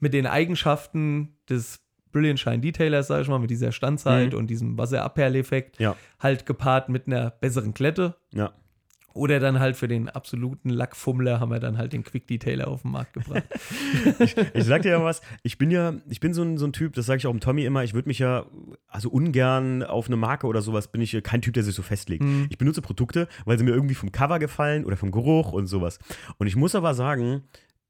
mit den Eigenschaften des Brilliant Shine Detailers, sage ich mal, mit dieser Standzeit Mhm. und diesem Wasserabperleffekt, Ja. halt gepaart mit einer besseren Klette. Ja. Oder dann halt für den absoluten Lackfummler haben wir dann halt den Quick Detailer auf den Markt gebracht. Ich sag dir ja was, ich bin ja, ich bin so ein, so ein Typ, das sage ich auch dem Tommy immer, ich würde mich ja, also ungern auf eine Marke oder sowas, bin ich kein Typ, der sich so festlegt. Mhm. Ich benutze Produkte, weil sie mir irgendwie vom Cover gefallen oder vom Geruch und sowas. Und ich muss aber sagen,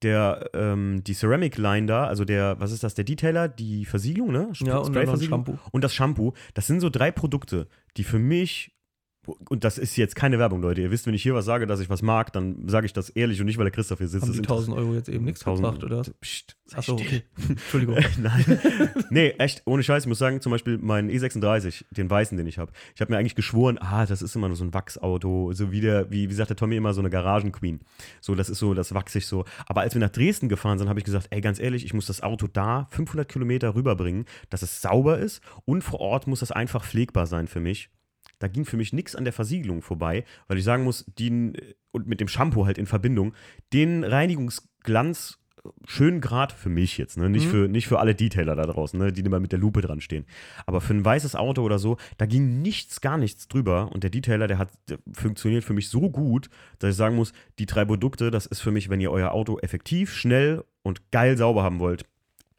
der, ähm, die Ceramic Line da, also der, was ist das, der Detailer, die Versiegelung, ne? ja, und ein Sprayversiegelung Shampoo. und das Shampoo, das sind so drei Produkte, die für mich, und das ist jetzt keine Werbung, Leute, ihr wisst, wenn ich hier was sage, dass ich was mag, dann sage ich das ehrlich und nicht, weil der Christoph hier sitzt. Haben die Das 1000 Euro jetzt eben nichts 1000 gebracht, oder? Psst, Achso, okay. Entschuldigung. Nein. nee, echt, ohne Scheiß. Ich muss sagen, zum Beispiel meinen E36, den weißen, den ich habe. Ich habe mir eigentlich geschworen, ah, das ist immer nur so ein Wachsauto. So wie der, wie, wie sagt der Tommy immer, so eine Garagenqueen. So, das ist so, das wachsig so. Aber als wir nach Dresden gefahren sind, habe ich gesagt, ey, ganz ehrlich, ich muss das Auto da 500 Kilometer rüberbringen, dass es sauber ist und vor Ort muss das einfach pflegbar sein für mich. Da ging für mich nichts an der Versiegelung vorbei, weil ich sagen muss, den, und mit dem Shampoo halt in Verbindung, den Reinigungsglanz schön grad für mich jetzt, ne? nicht, Mhm. für, nicht für alle Detailer da draußen, ne? die immer mit der Lupe dran stehen. Aber für ein weißes Auto oder so, da ging nichts, gar nichts drüber. Und der Detailer, der hat der funktioniert für mich so gut, dass ich sagen muss, die drei Produkte, das ist für mich, wenn ihr euer Auto effektiv, schnell und geil sauber haben wollt,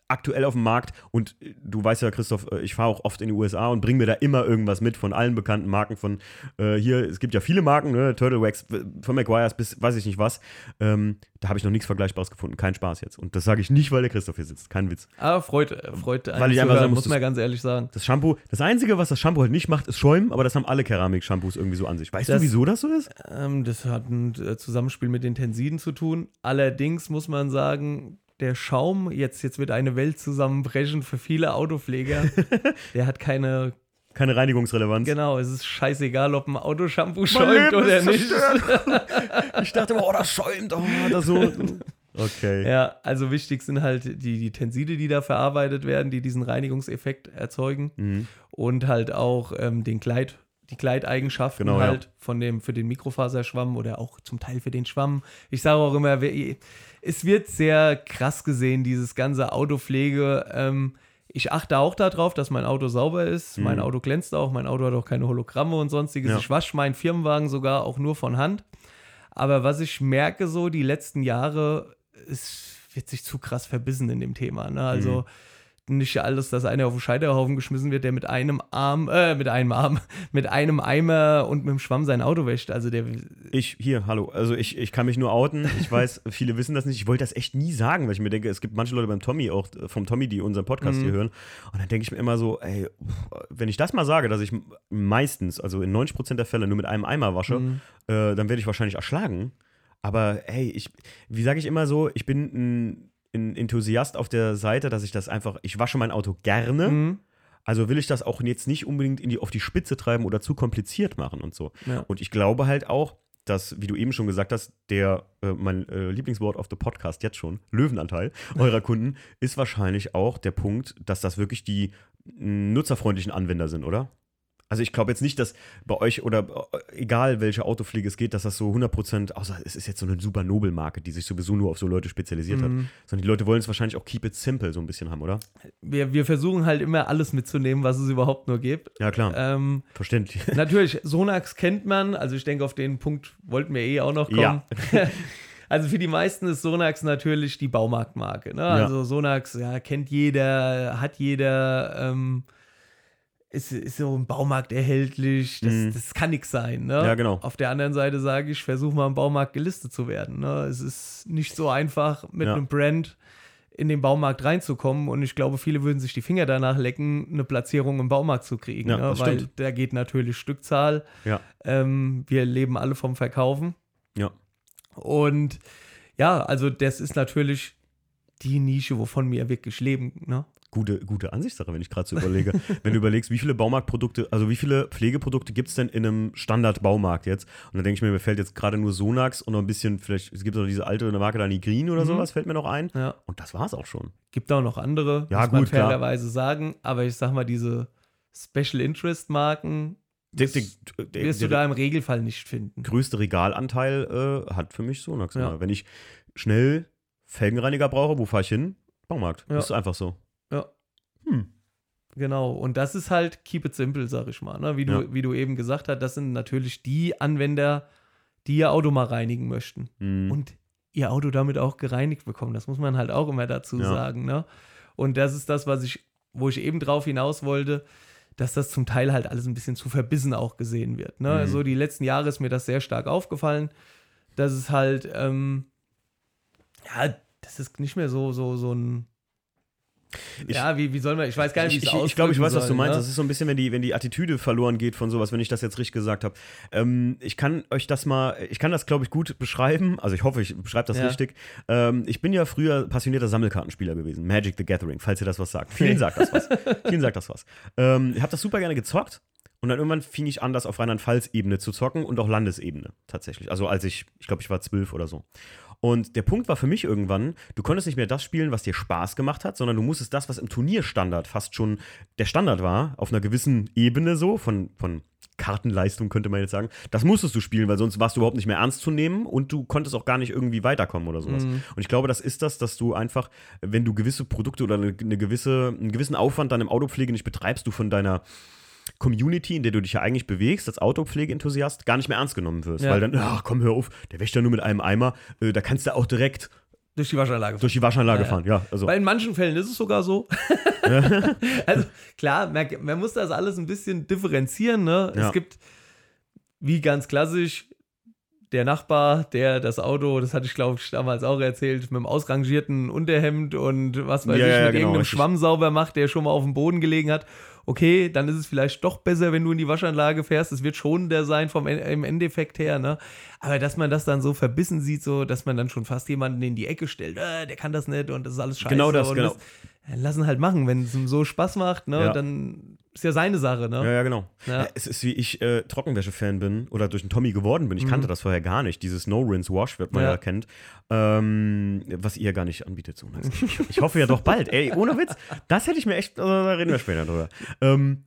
aktuell auf dem Markt und äh, du weißt ja, Christoph, äh, ich fahre auch oft in die USA und bringe mir da immer irgendwas mit von allen bekannten Marken. Von äh, hier, es gibt ja viele Marken, ne? Turtle Wax, von McGuire's bis weiß ich nicht was. Ähm, da habe ich noch nichts Vergleichbares gefunden. Kein Spaß jetzt. Und das sage ich nicht, weil der Christoph hier sitzt. Kein Witz. Aber freut, freut Weil ich einfach sagen muss, muss man ganz ehrlich sagen. Das Shampoo, das Einzige, was das Shampoo halt nicht macht, ist schäumen, aber das haben alle Keramik-Shampoos irgendwie so an sich. Weißt Das- du, wieso das so ist? Ähm, das hat ein äh, Zusammenspiel mit den Tensiden zu tun. Allerdings muss man sagen, der Schaum, jetzt, jetzt wird eine Welt zusammenbrechen für viele Autopfleger. der hat keine, Keine Reinigungsrelevanz. genau, es ist scheißegal, ob ein Autoshampoo Mein schäumt oder nicht. Ich dachte immer, oh, das schäumt, oh, das so. Okay. Ja, also wichtig sind halt die, die Tenside, die da verarbeitet werden, die diesen Reinigungseffekt erzeugen Mhm. und halt auch ähm, den Kleid, die Kleideigenschaften Genau, ja. halt von dem für den Mikrofaserschwamm oder auch zum Teil für den Schwamm. Ich sage auch immer, wer- es wird sehr krass gesehen, dieses ganze Autopflege. Ähm, ich achte auch darauf, dass mein Auto sauber ist. Mhm. Mein Auto glänzt auch, mein Auto hat auch keine Hologramme und sonstiges. Ja. Ich wasche meinen Firmenwagen sogar auch nur von Hand. Aber was ich merke, so die letzten Jahre, es wird sich zu krass verbissen in dem Thema. Ne? Also nicht alles, dass einer auf den Scheiterhaufen geschmissen wird, der mit einem Arm, äh, mit einem Arm, mit einem Eimer und mit dem Schwamm sein Auto wäscht. Also der, Ich, hier, hallo. Also ich, ich kann mich nur outen. Ich weiß, viele wissen das nicht. Ich wollte das echt nie sagen, weil ich mir denke, es gibt manche Leute beim Tommy, auch äh, vom Tommy, die unseren Podcast Mhm. hier hören. Und dann denke ich mir immer so, ey, wenn ich das mal sage, dass ich meistens, also in 90% der Fälle nur mit einem Eimer wasche, Mhm. äh, dann werde ich wahrscheinlich erschlagen. Aber hey, ich, wie sage ich immer so, ich bin ein, ein Enthusiast auf der Seite, dass ich das einfach, ich wasche mein Auto gerne. Mhm. Also will ich das auch jetzt nicht unbedingt in die, auf die Spitze treiben oder zu kompliziert machen und so. Ja. Und ich glaube halt auch, dass, wie du eben schon gesagt hast, der, äh, mein äh, Lieblingswort auf the Podcast jetzt schon, Löwenanteil eurer Kunden, ist wahrscheinlich auch der Punkt, dass das wirklich die nutzerfreundlichen Anwender sind, oder? Also ich glaube jetzt nicht, dass bei euch oder äh, egal welche Autopflege es geht, dass das so 100%, außer es ist jetzt so eine super Nobelmarke, die sich sowieso nur auf so Leute spezialisiert hat, Mhm. sondern die Leute wollen es wahrscheinlich auch keep it simple so ein bisschen haben, oder? Wir, wir versuchen halt immer alles mitzunehmen, was es überhaupt nur gibt. Ja, klar, Ähm, verständlich. natürlich, Sonax kennt man, also ich denke, auf den Punkt wollten wir eh auch noch kommen. Ja. Also für die meisten ist Sonax natürlich die Baumarktmarke. Ne? Also Sonax, ja, kennt jeder, hat jeder, ähm, ist, ist so im Baumarkt erhältlich. Das, Mhm. das kann nichts sein. Ne? Ja, genau. Auf der anderen Seite sage ich, versuch mal im Baumarkt gelistet zu werden. Ne? Es ist nicht so einfach, mit Ja. einem Brand in den Baumarkt reinzukommen und ich glaube, viele würden sich die Finger danach lecken, eine Platzierung im Baumarkt zu kriegen, Ja, ne? weil stimmt. da geht natürlich Stückzahl. Ja. Ähm, wir leben alle vom Verkaufen. Ja. Und ja, also das ist natürlich die Nische, wovon wir wirklich leben. Ne? Gute, gute Ansichtssache, wenn ich gerade so überlege. wenn du überlegst, wie viele Baumarktprodukte, also wie viele Pflegeprodukte gibt es denn in einem Standard-Baumarkt jetzt? Und dann denke ich mir, mir fällt jetzt gerade nur Sonax und noch ein bisschen, vielleicht, es gibt noch diese alte Marke da, Nigrin oder Mhm. sowas, fällt mir noch ein. Ja. Und das war's auch schon. Gibt auch noch andere, Ja, muss man gut, klar. fairerweise sagen. Aber ich sag mal, diese Special Interest Marken Der, der, der, wirst du da im Regelfall nicht finden. größte Regalanteil äh, hat für mich Sonax. Ja. immer. Wenn ich schnell Felgenreiniger brauche, wo fahre ich hin? Baumarkt. Ja. Ist einfach so. Hm. Genau, und das ist halt keep it simple, sag ich mal. Ne? Wie, du, Ja. wie du eben gesagt hast, das sind natürlich die Anwender, die ihr Auto mal reinigen möchten. Hm. Und ihr Auto damit auch gereinigt bekommen. Das muss man halt auch immer dazu Ja. sagen. Ne? Und das ist das, was ich, wo ich eben drauf hinaus wollte, dass das zum Teil halt alles ein bisschen zu verbissen auch gesehen wird. Ne? Mhm. Also die letzten Jahre ist mir das sehr stark aufgefallen, dass es halt, ähm, ja, das ist nicht mehr so, so, so ein. Ich- ja, wie, wie soll man, ich weiß gar nicht, wie ich, es ich, ich glaube, ich weiß, was du soll, meinst. Ne? Das ist so ein bisschen, wenn die, wenn die Attitüde verloren geht von sowas, wenn ich das jetzt richtig gesagt habe. Ähm, ich kann euch das mal, ich kann das, glaube ich, gut beschreiben. Also ich hoffe, ich beschreibe das Ja. richtig. Ähm, ich bin ja früher passionierter Sammelkartenspieler gewesen. Magic the Gathering, falls ihr das was sagt. Vielen sagt das was. Vielen sagt das was. Ähm, ich habe das super gerne gezockt. Und dann irgendwann fing ich an, das auf Rheinland-Pfalz-Ebene zu zocken und auch Landesebene tatsächlich. Also als ich, ich glaube, ich war zwölf oder so. Und der Punkt war für mich irgendwann, du konntest nicht mehr das spielen, was dir Spaß gemacht hat, sondern du musstest das, was im Turnierstandard fast schon der Standard war, auf einer gewissen Ebene so, von, von Kartenleistung könnte man jetzt sagen, das musstest du spielen, weil sonst warst du überhaupt nicht mehr ernst zu nehmen und du konntest auch gar nicht irgendwie weiterkommen oder sowas. Mhm. Und ich glaube, das ist das, dass du einfach, wenn du gewisse Produkte oder eine, eine gewisse, einen gewissen Aufwand dann im Autopflege nicht betreibst, du von deiner Community, in der du dich ja eigentlich bewegst, als Autopflegeenthusiast, gar nicht mehr ernst genommen wirst. Ja. Weil dann, ach komm, hör auf, der wäscht ja nur mit einem Eimer, äh, da kannst du auch direkt Durch die Waschanlage durch die Waschanlage Ja, fahren. Ja, also. Weil in manchen Fällen ist es sogar so. also klar, man, man muss das alles ein bisschen differenzieren. Ne? Ja. Es gibt, wie ganz klassisch, der Nachbar, der das Auto, das hatte ich glaube ich damals auch erzählt, mit dem ausrangierten Unterhemd und was weiß Ja, ich, mit genau, irgendeinem richtig. Schwamm sauber macht, der schon mal auf dem Boden gelegen hat. Okay, dann ist es vielleicht doch besser, wenn du in die Waschanlage fährst. Es wird schonender sein vom En- im Endeffekt her, ne? Aber dass man das dann so verbissen sieht, so, dass man dann schon fast jemanden in die Ecke stellt, äh, der kann das nicht und das ist alles scheiße. Genau das, und genau. ja, lassen halt machen. Wenn es ihm so Spaß macht, ne, Ja. dann ist ja seine Sache, ne? Ja, ja, genau. Ja. Ja, Es ist wie ich äh, Trockenwäsche-Fan bin oder durch den Tommy geworden bin. Ich kannte das vorher gar nicht. Dieses No-Rinse-Wash, wird man Mhm. Ja. ja, kennt. Ähm, was ihr gar nicht anbietet. So ich, ich hoffe ja doch bald. Ey, ohne Witz. Das hätte ich mir echt, äh, da reden wir später drüber. Ähm,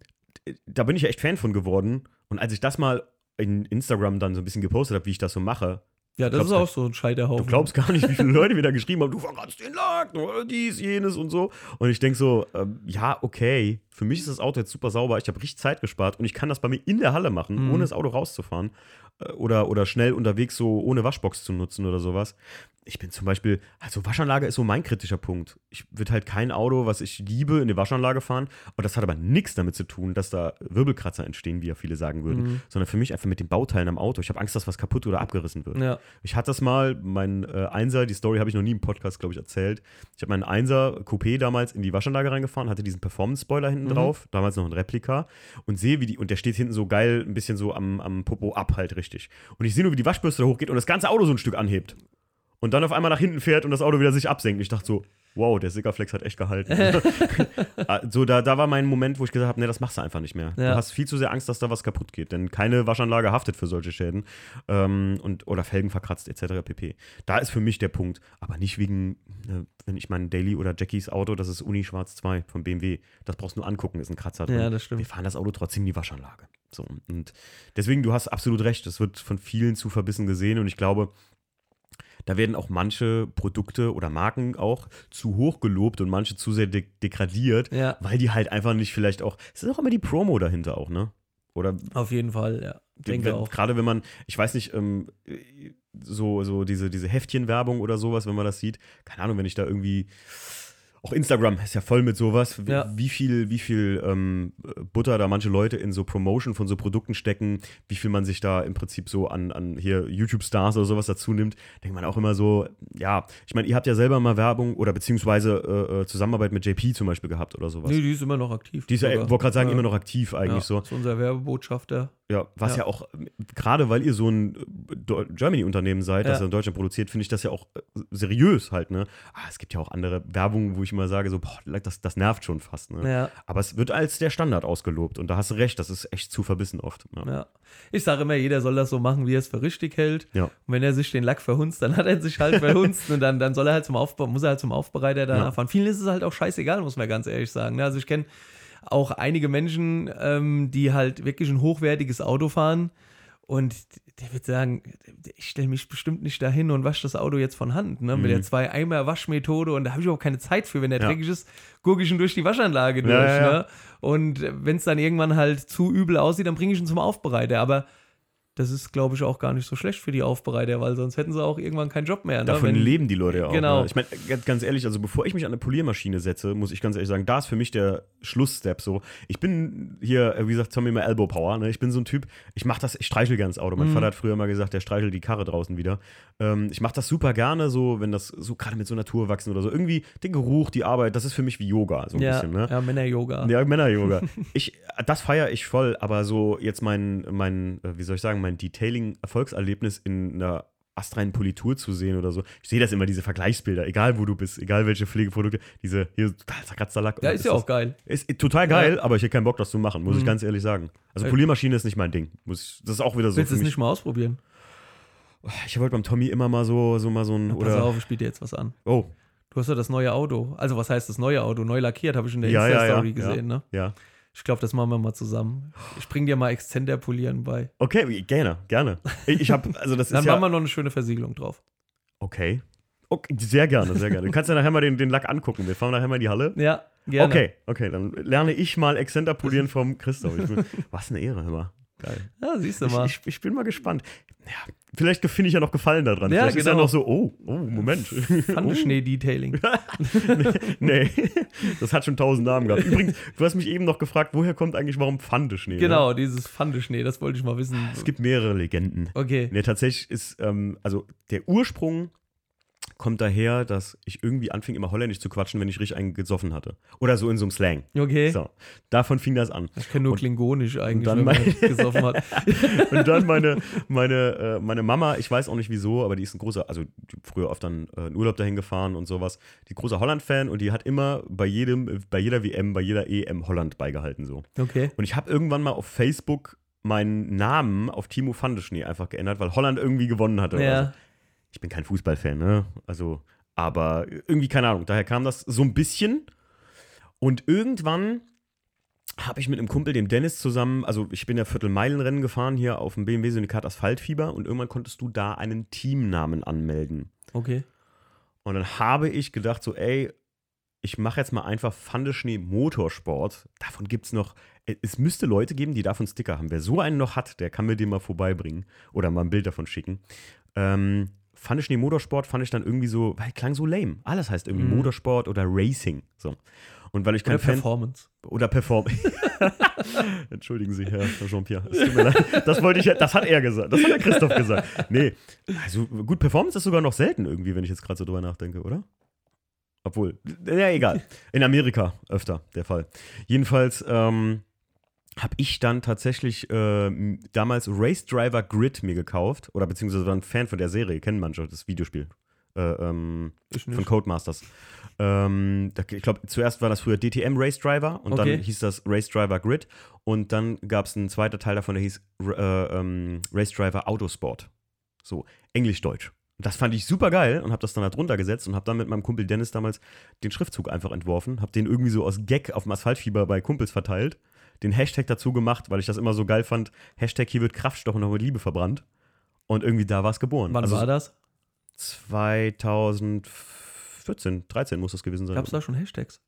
da bin ich ja echt Fan von geworden. Und als ich das mal in Instagram dann so ein bisschen gepostet habe, wie ich das so mache, Ja, das glaubst ist auch so ein Scheiterhaufen. Du glaubst gar nicht, wie viele Leute mir da geschrieben haben, du verkratzt den Lack, dies, jenes und so. Und ich denke so, ähm, ja, okay, für mich ist das Auto jetzt super sauber, ich habe richtig Zeit gespart und ich kann das bei mir in der Halle machen, Mhm. ohne das Auto rauszufahren. Äh, Oder, oder schnell unterwegs so ohne Waschbox zu nutzen oder sowas. Ich bin zum Beispiel, also Waschanlage ist so mein kritischer Punkt. Ich würde halt kein Auto, was ich liebe, in die Waschanlage fahren. Und das hat aber nichts damit zu tun, dass da Wirbelkratzer entstehen, wie ja viele sagen würden. Mhm. Sondern für mich einfach mit den Bauteilen am Auto. Ich habe Angst, dass was kaputt oder abgerissen wird. Ja. Ich hatte das mal, mein äh, Einser, die Story habe ich noch nie im Podcast, glaube ich, erzählt. Ich habe meinen Einser Coupé damals in die Waschanlage reingefahren, hatte diesen Performance-Spoiler hinten Mhm. drauf, damals noch ein Replika, und sehe, wie die, und der steht hinten so geil, ein bisschen so am, am Popo ab, halt richtig. Und ich sehe nur, wie die Waschbürste da hochgeht und das ganze Auto so ein Stück anhebt. Und dann auf einmal nach hinten fährt und das Auto wieder sich absenkt. Ich dachte so, wow, der Sickerflex hat echt gehalten. Ah, so, da, da war mein Moment, wo ich gesagt habe, nee, das machst du einfach nicht mehr. Ja. Du hast viel zu sehr Angst, dass da was kaputt geht, denn keine Waschanlage haftet für solche Schäden ähm, und, oder Felgen verkratzt etc. pp. Da ist für mich der Punkt, aber nicht wegen, äh, wenn ich mein Daily oder Jackies Auto, das ist Uni Schwarz 2 von BMW, das brauchst du nur angucken, ist ein Kratzer drin. Ja, das stimmt. Wir fahren das Auto trotzdem in die Waschanlage. So, und deswegen, du hast absolut recht, das wird von vielen zu verbissen gesehen und ich glaube, da werden auch manche Produkte oder Marken auch zu hoch gelobt und manche zu sehr de degradiert, Ja, weil die halt einfach nicht vielleicht auch. Es ist auch immer die Promo dahinter auch, ne? Oder auf jeden Fall, ja. Denke wenn- auch. gerade wenn man, ich weiß nicht, ähm, so, so diese, diese Heftchenwerbung oder sowas, wenn man das sieht, keine Ahnung, wenn ich da irgendwie. Auch Instagram ist ja voll mit sowas. Wie, Ja. wie viel, wie viel ähm, Butter da manche Leute in so Promotion von so Produkten stecken, wie viel man sich da im Prinzip so an, an hier YouTube-Stars oder sowas dazu nimmt, denkt man auch immer so, ja, ich meine, ihr habt ja selber mal Werbung oder beziehungsweise äh, äh, Zusammenarbeit mit JP zum Beispiel gehabt oder sowas. Nee, die ist immer noch aktiv. die ist ja, ich wollte gerade sagen, Ja. immer noch aktiv eigentlich ja, so. Ist unser Werbebotschafter. Ja, was Ja. ja, auch, gerade weil ihr so ein äh, Germany-Unternehmen seid, das Ja. ja in Deutschland produziert, finde ich das ja auch äh, seriös halt, ne? Ah, es gibt ja auch andere Werbungen, wo ich immer sage, so, boah, das, das nervt schon fast, ne? Ja. Aber es wird als der Standard ausgelobt und da hast du recht, das ist echt zu verbissen oft. Ja. Ja. Ich sage immer, jeder soll das so machen, wie er es für richtig hält. Ja. Und wenn er sich den Lack verhunzt, dann hat er sich halt verhunzt und dann, dann soll er halt zum Aufbau, muss er halt zum Aufbereiter danach fahren. Vielen ist es halt auch scheißegal, muss man ganz ehrlich sagen. ne? Also ich kenne auch einige Menschen, ähm, die halt wirklich ein hochwertiges Auto fahren und der wird sagen, ich stelle mich bestimmt nicht dahin und wasche das Auto jetzt von Hand, ne? Mit der Zwei-Eimer-Waschmethode und da habe ich auch keine Zeit für, wenn der Mhm. Ja. dreckig ist, gucke ich ihn durch die Waschanlage durch, ja, ja. ne? Und wenn es dann irgendwann halt zu übel aussieht, dann bringe ich ihn zum Aufbereiter. Aber das ist, glaube ich, auch gar nicht so schlecht für die Aufbereiter, weil sonst hätten sie auch irgendwann keinen Job mehr. Ne? Davon Wenn- leben die Leute ja auch. Genau. Ne? Ich meine, ganz- ganz ehrlich, also bevor ich mich an eine Poliermaschine setze, muss ich ganz ehrlich sagen, da ist für mich der Schlussstep so. Ich bin hier, äh, wie gesagt, Tommy immer Elbow Power. Ne? Ich bin so ein Typ, ich mache das, ich streichel gerne das Auto. Mein Mhm. Vater hat früher mal gesagt, der streichelt die Karre draußen wieder. Ähm, ich mache das super gerne, so, wenn das so gerade mit so Naturwachsen oder so. Irgendwie den Geruch, die Arbeit, das ist für mich wie Yoga, so ein ja, bisschen. Ne? ja, Männer-Yoga. Ja, Männer-Yoga. ich, das feiere ich voll, aber so jetzt mein, mein, äh, wie soll ich sagen, mein Detailing-Erfolgserlebnis in einer astreinen Politur zu sehen oder so. Ich sehe das immer, diese Vergleichsbilder, egal wo du bist, egal welche Pflegeprodukte, diese hier total zerkratzter. Ja, Und ist ja auch geil. ist total geil, aber ich hätte keinen Bock, das zu machen, muss ich Mhm. ganz ehrlich sagen. Also Äh, Poliermaschine ist nicht mein Ding. Muss ich, das ist auch wieder so. Willst du es nicht mal ausprobieren? Ich wollte beim Tommy immer mal so, so mal so ein. Pass Oder, auf, ich biete dir jetzt was an. Oh, Du hast ja das neue Auto. Also, was heißt das neue Auto? Neu lackiert, habe ich in der Ja, ja, Insta-Story ja, gesehen, ne? ja. Ich glaube, das machen wir mal zusammen. Ich bring dir mal Exzenter polieren bei. Okay, gerne, gerne. Ich, ich habe, also das Dann ist ja. machen wir noch eine schöne Versiegelung drauf. Okay. okay. Sehr gerne, sehr gerne. Du kannst ja nachher mal den, den Lack angucken. Wir fahren nachher mal in die Halle. Ja, gerne. Okay, okay, dann lerne ich mal Exzenter polieren vom Christoph. Ich bin, was eine Ehre, immer. Geil. Ja, siehst du Ich, mal. ich, ich bin mal gespannt. Ja, vielleicht finde ich ja noch Gefallen daran. Ja, vielleicht ist ja genau. noch so, oh, oh, Moment. Pfandeschnee-Detailing. nee, das hat schon tausend Namen gehabt. Übrigens, du hast mich eben noch gefragt, woher kommt eigentlich, warum Pfandeschnee? Ne? Genau, dieses Pfandeschnee, das wollte ich mal wissen. Es gibt mehrere Legenden. Okay. Nee, tatsächlich ist, ähm, also der Ursprung kommt daher, dass ich irgendwie anfing, immer holländisch zu quatschen, wenn ich richtig einen gesoffen hatte. Oder so in so einem Slang. Okay. So, davon fing das an. Ich kenne nur Und- Klingonisch eigentlich, dann wenn man gesoffen hat. Und dann meine, meine, äh, meine Mama, ich weiß auch nicht wieso, aber die ist ein großer, also früher oft dann äh, in Urlaub dahin gefahren und sowas. Die großer Holland-Fan und die hat immer bei jedem, bei jeder WM, bei jeder EM Holland beigehalten so. Okay. Und ich habe irgendwann mal auf Facebook meinen Namen auf Timo Fandeschnee einfach geändert, weil Holland irgendwie gewonnen hatte. oder so. Ich bin kein Fußballfan, ne? Also, aber irgendwie keine Ahnung. Daher kam das so ein bisschen. Und irgendwann habe ich mit einem Kumpel, dem Dennis, zusammen, also ich bin ja Viertelmeilenrennen gefahren hier auf dem BMW Syndikat Asphaltfieber und irgendwann konntest du da einen Teamnamen anmelden. Okay. Und dann habe ich gedacht, so, ey, ich mache jetzt mal einfach Pfandeschnee Motorsport. Davon gibt es noch, äh, es müsste Leute geben, die davon Sticker haben. Wer so einen noch hat, der kann mir den mal vorbeibringen oder mal ein Bild davon schicken. Ähm, Pfandeschnee Motorsport fand ich dann irgendwie so, weil klang so lame. Alles heißt irgendwie Mhm. Motorsport oder Racing. So. Und weil ich kein Oder Fan Performance. oder Perform. Entschuldigen Sie, Herr Jean-Pierre. Das wollte ich, das hat er gesagt. Das hat der Christoph gesagt. Nee, also gut, Performance ist sogar noch selten irgendwie, wenn ich jetzt gerade so drüber nachdenke, oder? Obwohl, ja, egal. In Amerika öfter der Fall. Jedenfalls ähm, habe ich dann tatsächlich ähm, damals Race Driver Grid mir gekauft, oder beziehungsweise war ein Fan von der Serie, kennen manche, das Videospiel. Äh, ähm, von. Codemasters. Ähm, ich glaube, zuerst war das früher DTM Race Driver und Okay. dann hieß das Race Driver Grid und dann gab es einen zweiten Teil davon, der hieß äh, ähm, Race Driver Autosport. So, Englisch-Deutsch. Das fand ich super geil und habe das dann da drunter gesetzt und habe dann mit meinem Kumpel Dennis damals den Schriftzug einfach entworfen, habe den irgendwie so aus Gag auf dem Asphaltfieber bei Kumpels verteilt, den Hashtag dazu gemacht, weil ich das immer so geil fand. Hashtag hier wird Kraftstoff und noch mit Liebe verbrannt. Und irgendwie da war es geboren. Wann also war das? 2014, 13 muss das gewesen sein. Gab es da schon Hashtags?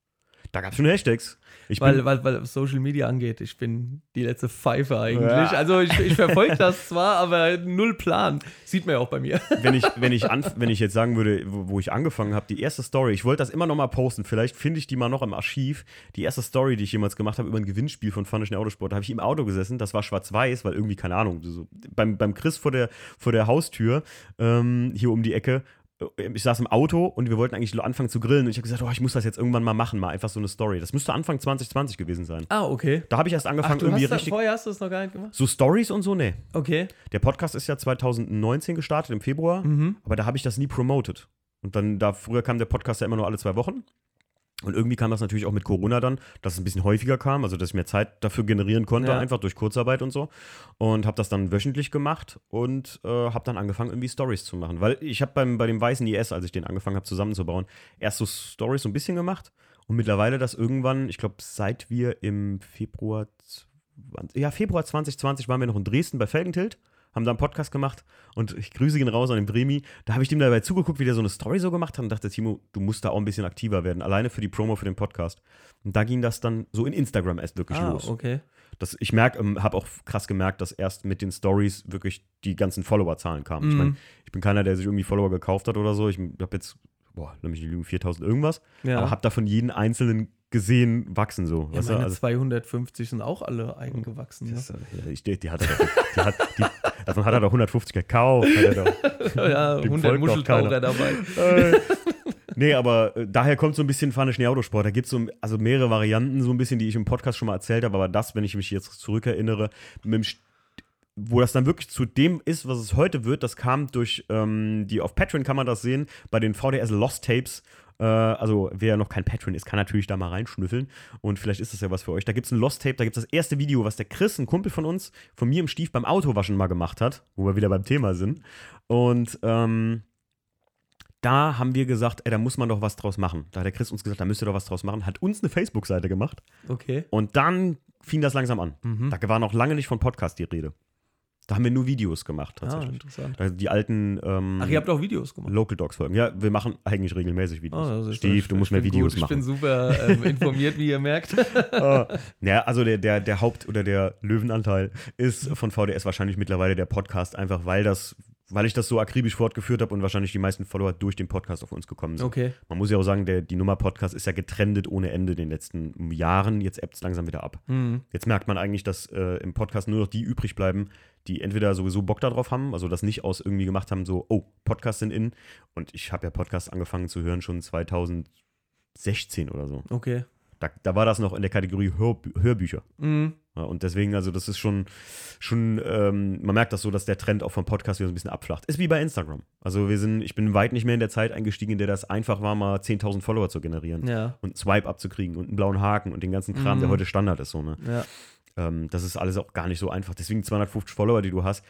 Da gab es schon Hashtags. Ich Weil, weil, weil was Social Media angeht, ich bin die letzte Pfeife eigentlich. Ja. Also ich, ich verfolge das zwar, aber null Plan. Sieht man ja auch bei mir. wenn, ich, wenn, ich wenn ich jetzt sagen würde, wo, wo ich angefangen habe, die erste Story, ich wollte das immer noch mal posten, vielleicht finde ich die mal noch im Archiv. Die erste Story, die ich jemals gemacht habe über ein Gewinnspiel von Funischen Autosport, da habe ich im Auto gesessen, das war schwarz-weiß, weil irgendwie, keine Ahnung, so, beim, beim Chris vor der, vor der Haustür, ähm, hier um die Ecke, ich saß im Auto und wir wollten eigentlich anfangen zu grillen und ich habe gesagt, oh, ich muss das jetzt irgendwann mal machen, mal einfach so eine Story. Das müsste Anfang 2020 gewesen sein. Ah, okay. Da habe ich erst Ach, angefangen, du irgendwie hast da, richtig. vorher hast du das noch gar nicht gemacht? So Stories und so, nee. Okay. Der Podcast ist ja 2019 gestartet, im Februar, Mhm. aber da habe ich das nie promoted. Und dann, da früher kam der Podcast ja immer nur alle zwei Wochen. Und irgendwie kam das natürlich auch mit Corona dann, dass es ein bisschen häufiger kam, also dass ich mehr Zeit dafür generieren konnte, Ja. einfach durch Kurzarbeit und so. Und habe das dann wöchentlich gemacht und äh, habe dann angefangen, irgendwie Stories zu machen. Weil ich habe beim bei dem weißen IS, als ich den angefangen habe zusammenzubauen, erst so Stories so ein bisschen gemacht und mittlerweile das irgendwann, ich glaube, seit wir im Februar, 20, ja, Februar 2020 waren wir noch in Dresden bei Felgentilt, haben da einen Podcast gemacht und ich grüße ihn raus an den Bremi. Da habe ich dem dabei zugeguckt, wie der so eine Story so gemacht hat und dachte, Timo, du musst da auch ein bisschen aktiver werden, alleine für die Promo für den Podcast. Und da ging das dann so in Instagram erst wirklich Ah, los. okay. Das, ich merke, ähm, habe auch krass gemerkt, dass erst mit den Stories wirklich die ganzen Follower-Zahlen kamen. Ich Mhm. meine, ich bin keiner, der sich irgendwie Follower gekauft hat oder so. Ich habe jetzt, boah, lass mich nicht lügen, 4000 irgendwas. Ja. Aber habe davon jeden einzelnen gesehen wachsen so. ja, meine Also, 250 sind auch alle eigengewachsen. Ne? das, ja, ich, die, die hat er doch, die hat, die, davon hat er doch 150 gekauft. Hat er doch. ja, Dem 100 folgt doch Muscheltaucher dabei. Äh, nee, aber äh, daher kommt so ein bisschen Fahne Schneeautosport. Da gibt es so also mehrere Varianten, so ein bisschen, die ich im Podcast schon mal erzählt habe. Aber das, wenn ich mich jetzt zurückerinnere, mit dem wo das dann wirklich zu dem ist, was es heute wird, das kam durch ähm, die auf Patreon kann man das sehen, bei den VDS Lost Tapes. Äh, also, wer noch kein Patreon ist, kann natürlich da mal reinschnüffeln. Und vielleicht ist das ja was für euch. Da gibt es ein Lost Tape, da gibt es das erste Video, was der Chris, ein Kumpel von uns, von mir im Stief beim Autowaschen mal gemacht hat, wo wir wieder beim Thema sind. Und ähm, da haben wir gesagt, ey, da muss man doch was draus machen. Da hat der Chris uns gesagt, da müsst ihr doch was draus machen. Hat uns eine Facebook-Seite gemacht. Okay. Und dann fing das langsam an. Mhm. Da war noch lange nicht von Podcast die Rede. Da haben wir nur Videos gemacht, Ah, tatsächlich. interessant. Also die alten ähm, Ach, ihr habt auch Videos gemacht. Local Dogs Folgen. Ja, wir machen eigentlich regelmäßig Videos. Oh, Steve, ich- du musst mehr Videos gut. machen. Ich bin super ähm, informiert, wie ihr merkt. ja, also der, der, der Haupt- oder der Löwenanteil ist von VDS wahrscheinlich mittlerweile der Podcast, einfach weil das, weil ich das so akribisch fortgeführt habe und wahrscheinlich die meisten Follower durch den Podcast auf uns gekommen sind. Okay. Man muss ja auch sagen, der, die Nummer Podcast ist ja getrennt ohne Ende in den letzten Jahren. Jetzt ebbt es langsam wieder ab. Mhm. Jetzt merkt man eigentlich, dass äh, im Podcast nur noch die übrig bleiben, die entweder sowieso Bock darauf haben, also das nicht aus irgendwie gemacht haben, so, oh, Podcasts sind in. Und ich habe ja Podcasts angefangen zu hören schon 2016 oder so. Okay. Da, da war das noch in der Kategorie Hörbü Hörbücher. Mhm. Ja, und deswegen, also das ist schon, schon ähm, man merkt das so, dass der Trend auch vom Podcast wieder so ein bisschen abflacht. Ist wie bei Instagram. Also wir sind, ich bin weit nicht mehr in der Zeit eingestiegen, in der das einfach war, mal 10.000 Follower zu generieren. Ja. Und Swipe abzukriegen und einen blauen Haken und den ganzen Kram, Mhm. der heute Standard ist. So, ne? Ja. Ähm, das ist alles auch gar nicht so einfach. Deswegen 250 Follower, die du hast,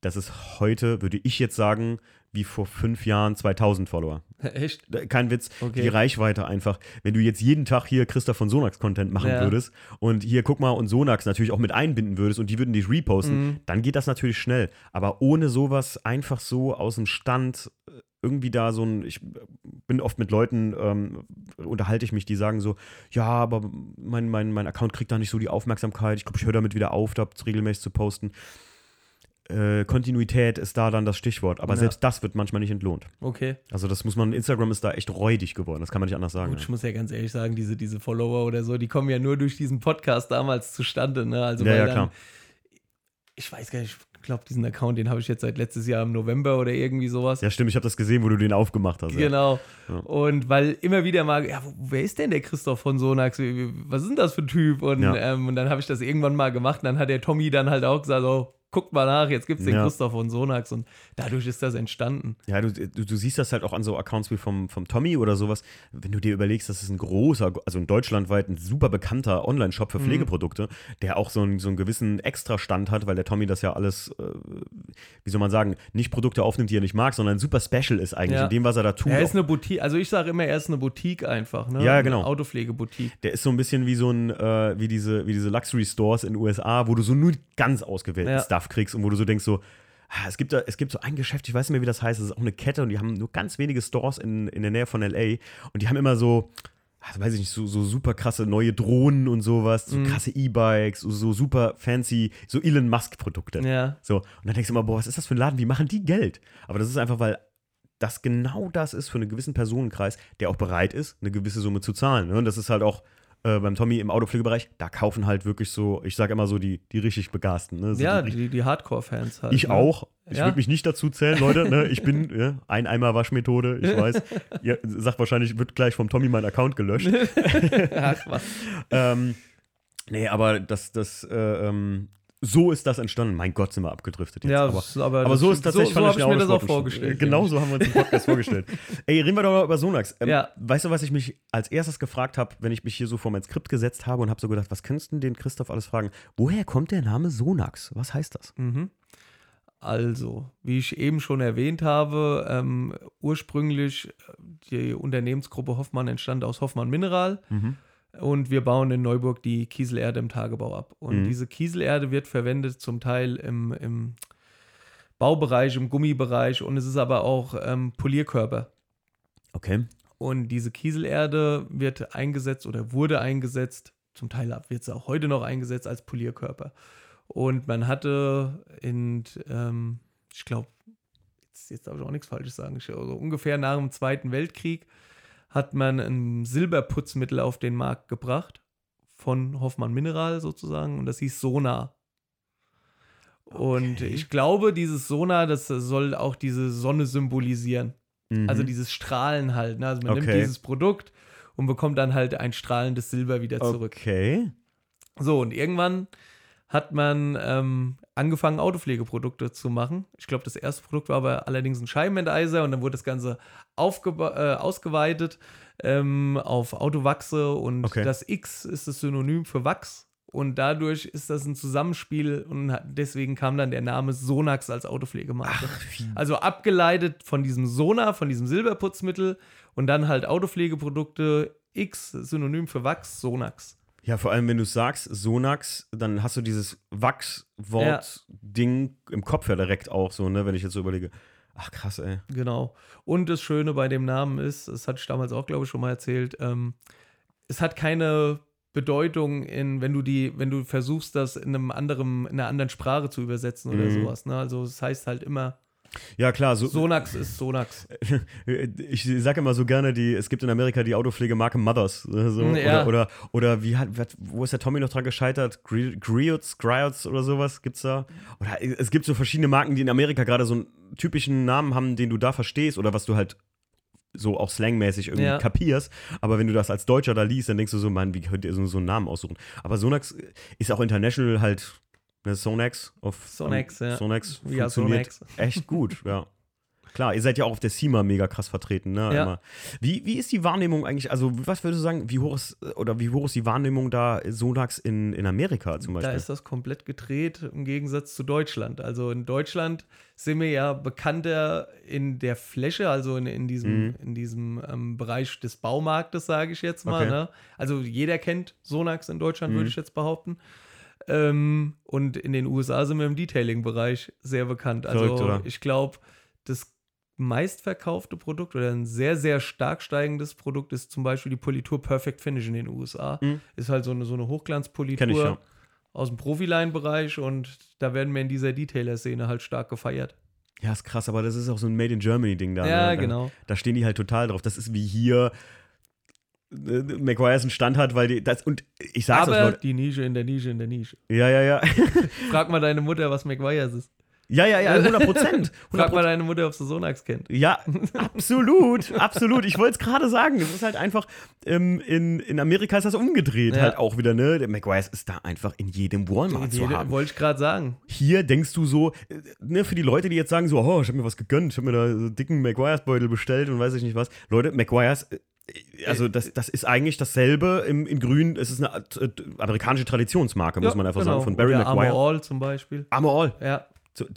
das ist heute, würde ich jetzt sagen, wie vor fünf Jahren 2000 Follower. Echt? Kein Witz, Okay. die Reichweite einfach. Wenn du jetzt jeden Tag hier Christoph von Sonax Content machen Ja. würdest und hier guck mal und Sonax natürlich auch mit einbinden würdest und die würden dich reposten, Mhm. dann geht das natürlich schnell. Aber ohne sowas einfach so aus dem Stand äh, irgendwie da so ein, ich bin oft mit Leuten, ähm, unterhalte ich mich, die sagen so, ja, aber mein, mein, mein Account kriegt da nicht so die Aufmerksamkeit, ich glaube, ich höre damit wieder auf, da regelmäßig zu posten. Äh, Kontinuität ist da dann das Stichwort, aber Ja. selbst das wird manchmal nicht entlohnt. Okay. Also das muss man, Instagram ist da echt räudig geworden, das kann man nicht anders sagen. Gut, ich muss ja ganz ehrlich sagen, diese, diese Follower oder so, die kommen ja nur durch diesen Podcast damals zustande. Ne? Also, Ja, weil ja, dann, klar. Ich weiß gar nicht, ich glaube, diesen Account, den habe ich jetzt seit letztes Jahr im November oder irgendwie sowas. Ja, stimmt, ich habe das gesehen, wo du den aufgemacht hast. Genau. Ja. Und weil immer wieder mal, ja, wer ist denn der Christoph von Sonax? Was ist denn das für ein Typ? Und, Ja. ähm, und dann habe ich das irgendwann mal gemacht und dann hat der Tommy dann halt auch gesagt, oh, guckt mal nach, jetzt gibt es den Ja. Christoph von Sonax und dadurch ist das entstanden. Ja, du, du, du siehst das halt auch an so Accounts wie vom, vom Tommy oder sowas. Wenn du dir überlegst, das ist ein großer, also in deutschlandweit ein super bekannter Online-Shop für Mhm. Pflegeprodukte, der auch so einen, so einen gewissen Extrastand hat, weil der Tommy das ja alles, äh, wie soll man sagen, nicht Produkte aufnimmt, die er nicht mag, sondern super special ist eigentlich Ja. in dem, was er da tut. Er ist eine Boutique, also ich sage immer, er ist eine Boutique einfach, ne? Ja, genau. Eine Autopflegeboutique. der ist so ein bisschen wie so ein, äh, wie diese, wie diese Luxury-Stores in den USA, wo du so nur ganz ausgewählten Ja. Stuff kriegst und wo du so denkst, so, ah, es gibt, da, es gibt so ein Geschäft, ich weiß nicht mehr, wie das heißt, das ist auch eine Kette und die haben nur ganz wenige Stores in, in der Nähe von LA und die haben immer so, ah, weiß ich nicht, so, so super krasse neue Drohnen und sowas, so Mhm. krasse E-Bikes, so, so super fancy, so Elon Musk-Produkte. Ja. So, und dann denkst du immer, boah, was ist das für ein Laden? Wie machen die Geld? Aber das ist einfach, weil das genau das ist für einen gewissen Personenkreis, der auch bereit ist, eine gewisse Summe zu zahlen. Ne? Und das ist halt auch äh, beim Tommy im Autopflegebereich, da kaufen halt wirklich so, ich sage immer so, die, die richtig Begasten. Ne? So Ja, die, die, die Hardcore-Fans halt. ich ne? auch. Ich Ja. würde mich nicht dazu zählen, Leute. Ne? Ich bin ja, ein Eimer Waschmethode, ich weiß. Ihr sagt wahrscheinlich, wird gleich vom Tommy mein Account gelöscht. Ach, was. ähm, nee, aber das, das, äh, ähm, so ist das entstanden. Mein Gott, sind wir abgedriftet jetzt. Ja, aber, aber, aber so ist tatsächlich so, so habe ich mir das auch vorgestellt. Genau so haben wir uns den Podcast vorgestellt. Ey, reden wir doch mal über Sonax. Ähm, Ja. Weißt du, was ich mich als erstes gefragt habe, wenn ich mich hier so vor mein Skript gesetzt habe und habe so gedacht, was könntest du denn den Christoph alles fragen? Woher kommt der Name Sonax? Was heißt das? Mhm. Also, wie ich eben schon erwähnt habe, ähm, ursprünglich äh, die Unternehmensgruppe Hoffmann entstand aus Hoffmann Mineral Mhm. Und wir bauen in Neuburg die Kieselerde im Tagebau ab. Und Mhm. diese Kieselerde wird verwendet zum Teil im, im Baubereich, im Gummibereich und es ist aber auch ähm, Polierkörper. Okay. Und diese Kieselerde wird eingesetzt oder wurde eingesetzt, zum Teil wird sie auch heute noch eingesetzt als Polierkörper. Und man hatte in, ähm, ich glaube, jetzt, jetzt darf ich auch nichts Falsches sagen, ich, also ungefähr nach dem Zweiten Weltkrieg hat man ein Silberputzmittel auf den Markt gebracht, von Hoffmann Mineral sozusagen, und das hieß Sonar. Und Okay. ich glaube, dieses Sonar, das soll auch diese Sonne symbolisieren. Mhm. Also dieses Strahlen halt. Ne? Also man nimmt Okay. dieses Produkt und bekommt dann halt ein strahlendes Silber wieder zurück. Okay. So, und irgendwann hat man ähm, angefangen, Autopflegeprodukte zu machen. Ich glaube, das erste Produkt war aber allerdings ein Scheibenenteiser und dann wurde das Ganze äh, ausgeweitet ähm, auf Autowachse und Okay. das X ist das Synonym für Wachs. Und dadurch ist das ein Zusammenspiel und deswegen kam dann der Name Sonax als Autopflegemarke. wie Also abgeleitet von diesem Sona, von diesem Silberputzmittel und dann halt Autopflegeprodukte X, Synonym für Wachs, Sonax. Ja, vor allem, wenn du sagst Sonax, dann hast du dieses Wachswort-Ding im Kopf ja direkt auch so, ne, wenn ich jetzt so überlege. Ach, krass, ey. Genau. Und das Schöne bei dem Namen ist, das hatte ich damals auch, glaube ich, schon mal erzählt, ähm, es hat keine Bedeutung in, wenn du die, wenn du versuchst, das in einem anderen, in einer anderen Sprache zu übersetzen oder Mhm. sowas. Ne? Also es heißt halt immer, Ja, klar, so, Sonax ist Sonax. ich sage immer so gerne, die, es gibt in Amerika die Autopflegemarke Mothers. äh, So, Ja. oder, oder, oder wie hat, wo ist der Tommy noch dran gescheitert? Gri- Griots, Griots oder sowas gibt's da? Oder es gibt so verschiedene Marken, die in Amerika gerade so einen typischen Namen haben, den du da verstehst oder was du halt so auch slangmäßig irgendwie Ja. kapierst. Aber wenn du das als Deutscher da liest, dann denkst du so, Mann, wie könnt ihr so, so einen Namen aussuchen? Aber Sonax ist auch international halt, ne, Sonax auf Sonax, ja. Sonax Ja, funktioniert Sonax. echt gut, ja. Klar, ihr seid ja auch auf der CIMA mega krass vertreten, ne? Ja. Immer. Wie, wie ist die Wahrnehmung eigentlich, also was würdest du sagen, wie hoch ist, oder wie hoch ist die Wahrnehmung da Sonax in, in Amerika zum Da Beispiel? ist das komplett gedreht im Gegensatz zu Deutschland. Also in Deutschland sind wir ja bekannter in der Fläche, also in, in diesem, Mhm. in diesem ähm, Bereich des Baumarktes, sage ich jetzt mal. Okay. Ne? Also jeder kennt Sonax in Deutschland, Mhm. würde ich jetzt behaupten. Ähm, und in den USA sind wir im Detailing-Bereich sehr bekannt. Also Verrückt, oder? ich glaube, das meistverkaufte Produkt oder ein sehr, sehr stark steigendes Produkt ist zum Beispiel die Politur Perfect Finish in den USA. Mhm. Ist halt so eine, so eine Hochglanzpolitur ich, ja. aus dem Profiline-Bereich und da werden wir in dieser Detailer-Szene halt stark gefeiert. Ja, ist krass, aber das ist auch so ein Made in Germany-Ding da. ja, ne? da, genau. Da stehen die halt total drauf. Das ist wie hier McGuire's einen Stand hat, weil die, das, und ich sag's Aber euch, Leute. die Nische in der Nische in der Nische. Ja, ja, ja. Frag mal deine Mutter, was McGuire's ist. Ja, ja, ja, 100 Prozent. Frag mal deine Mutter, ob sie Sonax kennt. Ja, absolut, absolut. Ich wollte es gerade sagen. Es ist halt einfach, ähm, in, in Amerika ist das umgedreht Ja. halt auch wieder, ne? Der McGuire's ist da einfach in jedem Walmart zu Jede- haben. Wollte ich gerade sagen. Hier denkst du so, äh, ne, für die Leute, die jetzt sagen so, oh, ich habe mir was gegönnt, ich habe mir da so einen dicken McGuire's-Beutel bestellt und weiß ich nicht was. Leute, McGuire's, äh, also das, das ist eigentlich dasselbe im, in grün, es ist eine äh, amerikanische Traditionsmarke, muss Ja, man einfach genau. sagen, von Barry Oder McGuire. Armor All zum Beispiel. Armor All. Ja,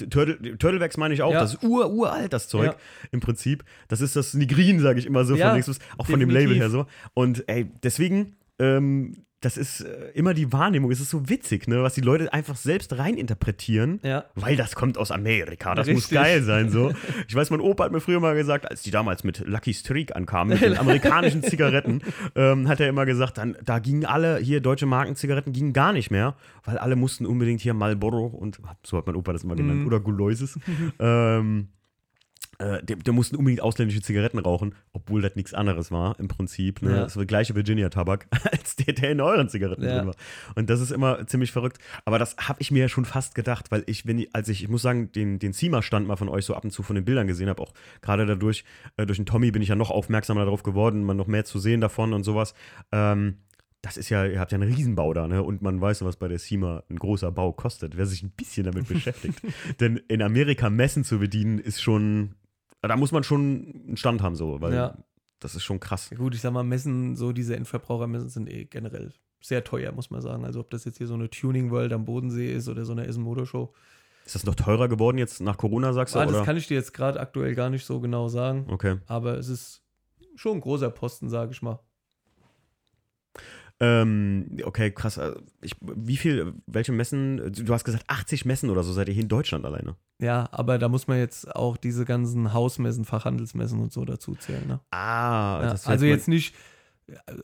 Turtle, Turtlebacks meine ich auch, Ja. das ist ur, uralt, das Zeug Ja. im Prinzip. Das ist das Nigrin, sage ich immer so, von bis- auch von dem definitiv. Label her so. Und ey, deswegen, ähm, das ist äh, immer die Wahrnehmung, es ist so witzig, ne, was die Leute einfach selbst reininterpretieren, ja. weil das kommt aus Amerika, das muss Richtig. geil sein so. Ich weiß, mein Opa hat mir früher mal gesagt, als die damals mit Lucky Streak ankamen, mit den amerikanischen Zigaretten, ähm, hat er immer gesagt, dann, da gingen alle, hier deutsche Markenzigaretten gingen gar nicht mehr, weil alle mussten unbedingt hier Marlboro und, so hat mein Opa das immer genannt, Mhm. oder Guloises, ähm, äh, der, der mussten unbedingt ausländische Zigaretten rauchen, obwohl das nichts anderes war im Prinzip. Ne? Ja. Das war der gleiche Virginia-Tabak, als der, der in euren Zigaretten Ja. drin war. Und das ist immer ziemlich verrückt. Aber das habe ich mir ja schon fast gedacht, weil ich, wenn ich, als ich, ich muss sagen, den, den Zima-Stand mal von euch so ab und zu von den Bildern gesehen habe, auch gerade dadurch, äh, durch den Tommy bin ich ja noch aufmerksamer darauf geworden, mal noch mehr zu sehen davon und sowas. Ähm, das ist ja, ihr habt ja einen Riesenbau da, ne? Und man weiß, was bei der SEMA ein großer Bau kostet, wer sich ein bisschen damit beschäftigt. Denn in Amerika Messen zu bedienen, ist schon, da muss man schon einen Stand haben, so, weil Ja. das ist schon krass. Ja, Gut, ich sag mal, Messen, so diese Endverbrauchermessen sind eh generell sehr teuer, muss man sagen. Also ob das jetzt hier so eine Tuning World am Bodensee ist oder so eine Essen Motorshow. Ist das noch teurer geworden jetzt nach Corona, sagst du? Ah, das oder? kann ich dir jetzt gerade aktuell gar nicht so genau sagen. Okay. Aber es ist schon ein großer Posten, sage ich mal. Ähm, okay, krass. Also Ich, wie viel, welche Messen, du hast gesagt 80 Messen oder so seid ihr hier in Deutschland alleine. Ja, aber da muss man jetzt auch diese ganzen Hausmessen, Fachhandelsmessen und so dazu zählen. Ne? Ah, Ja, das also jetzt nicht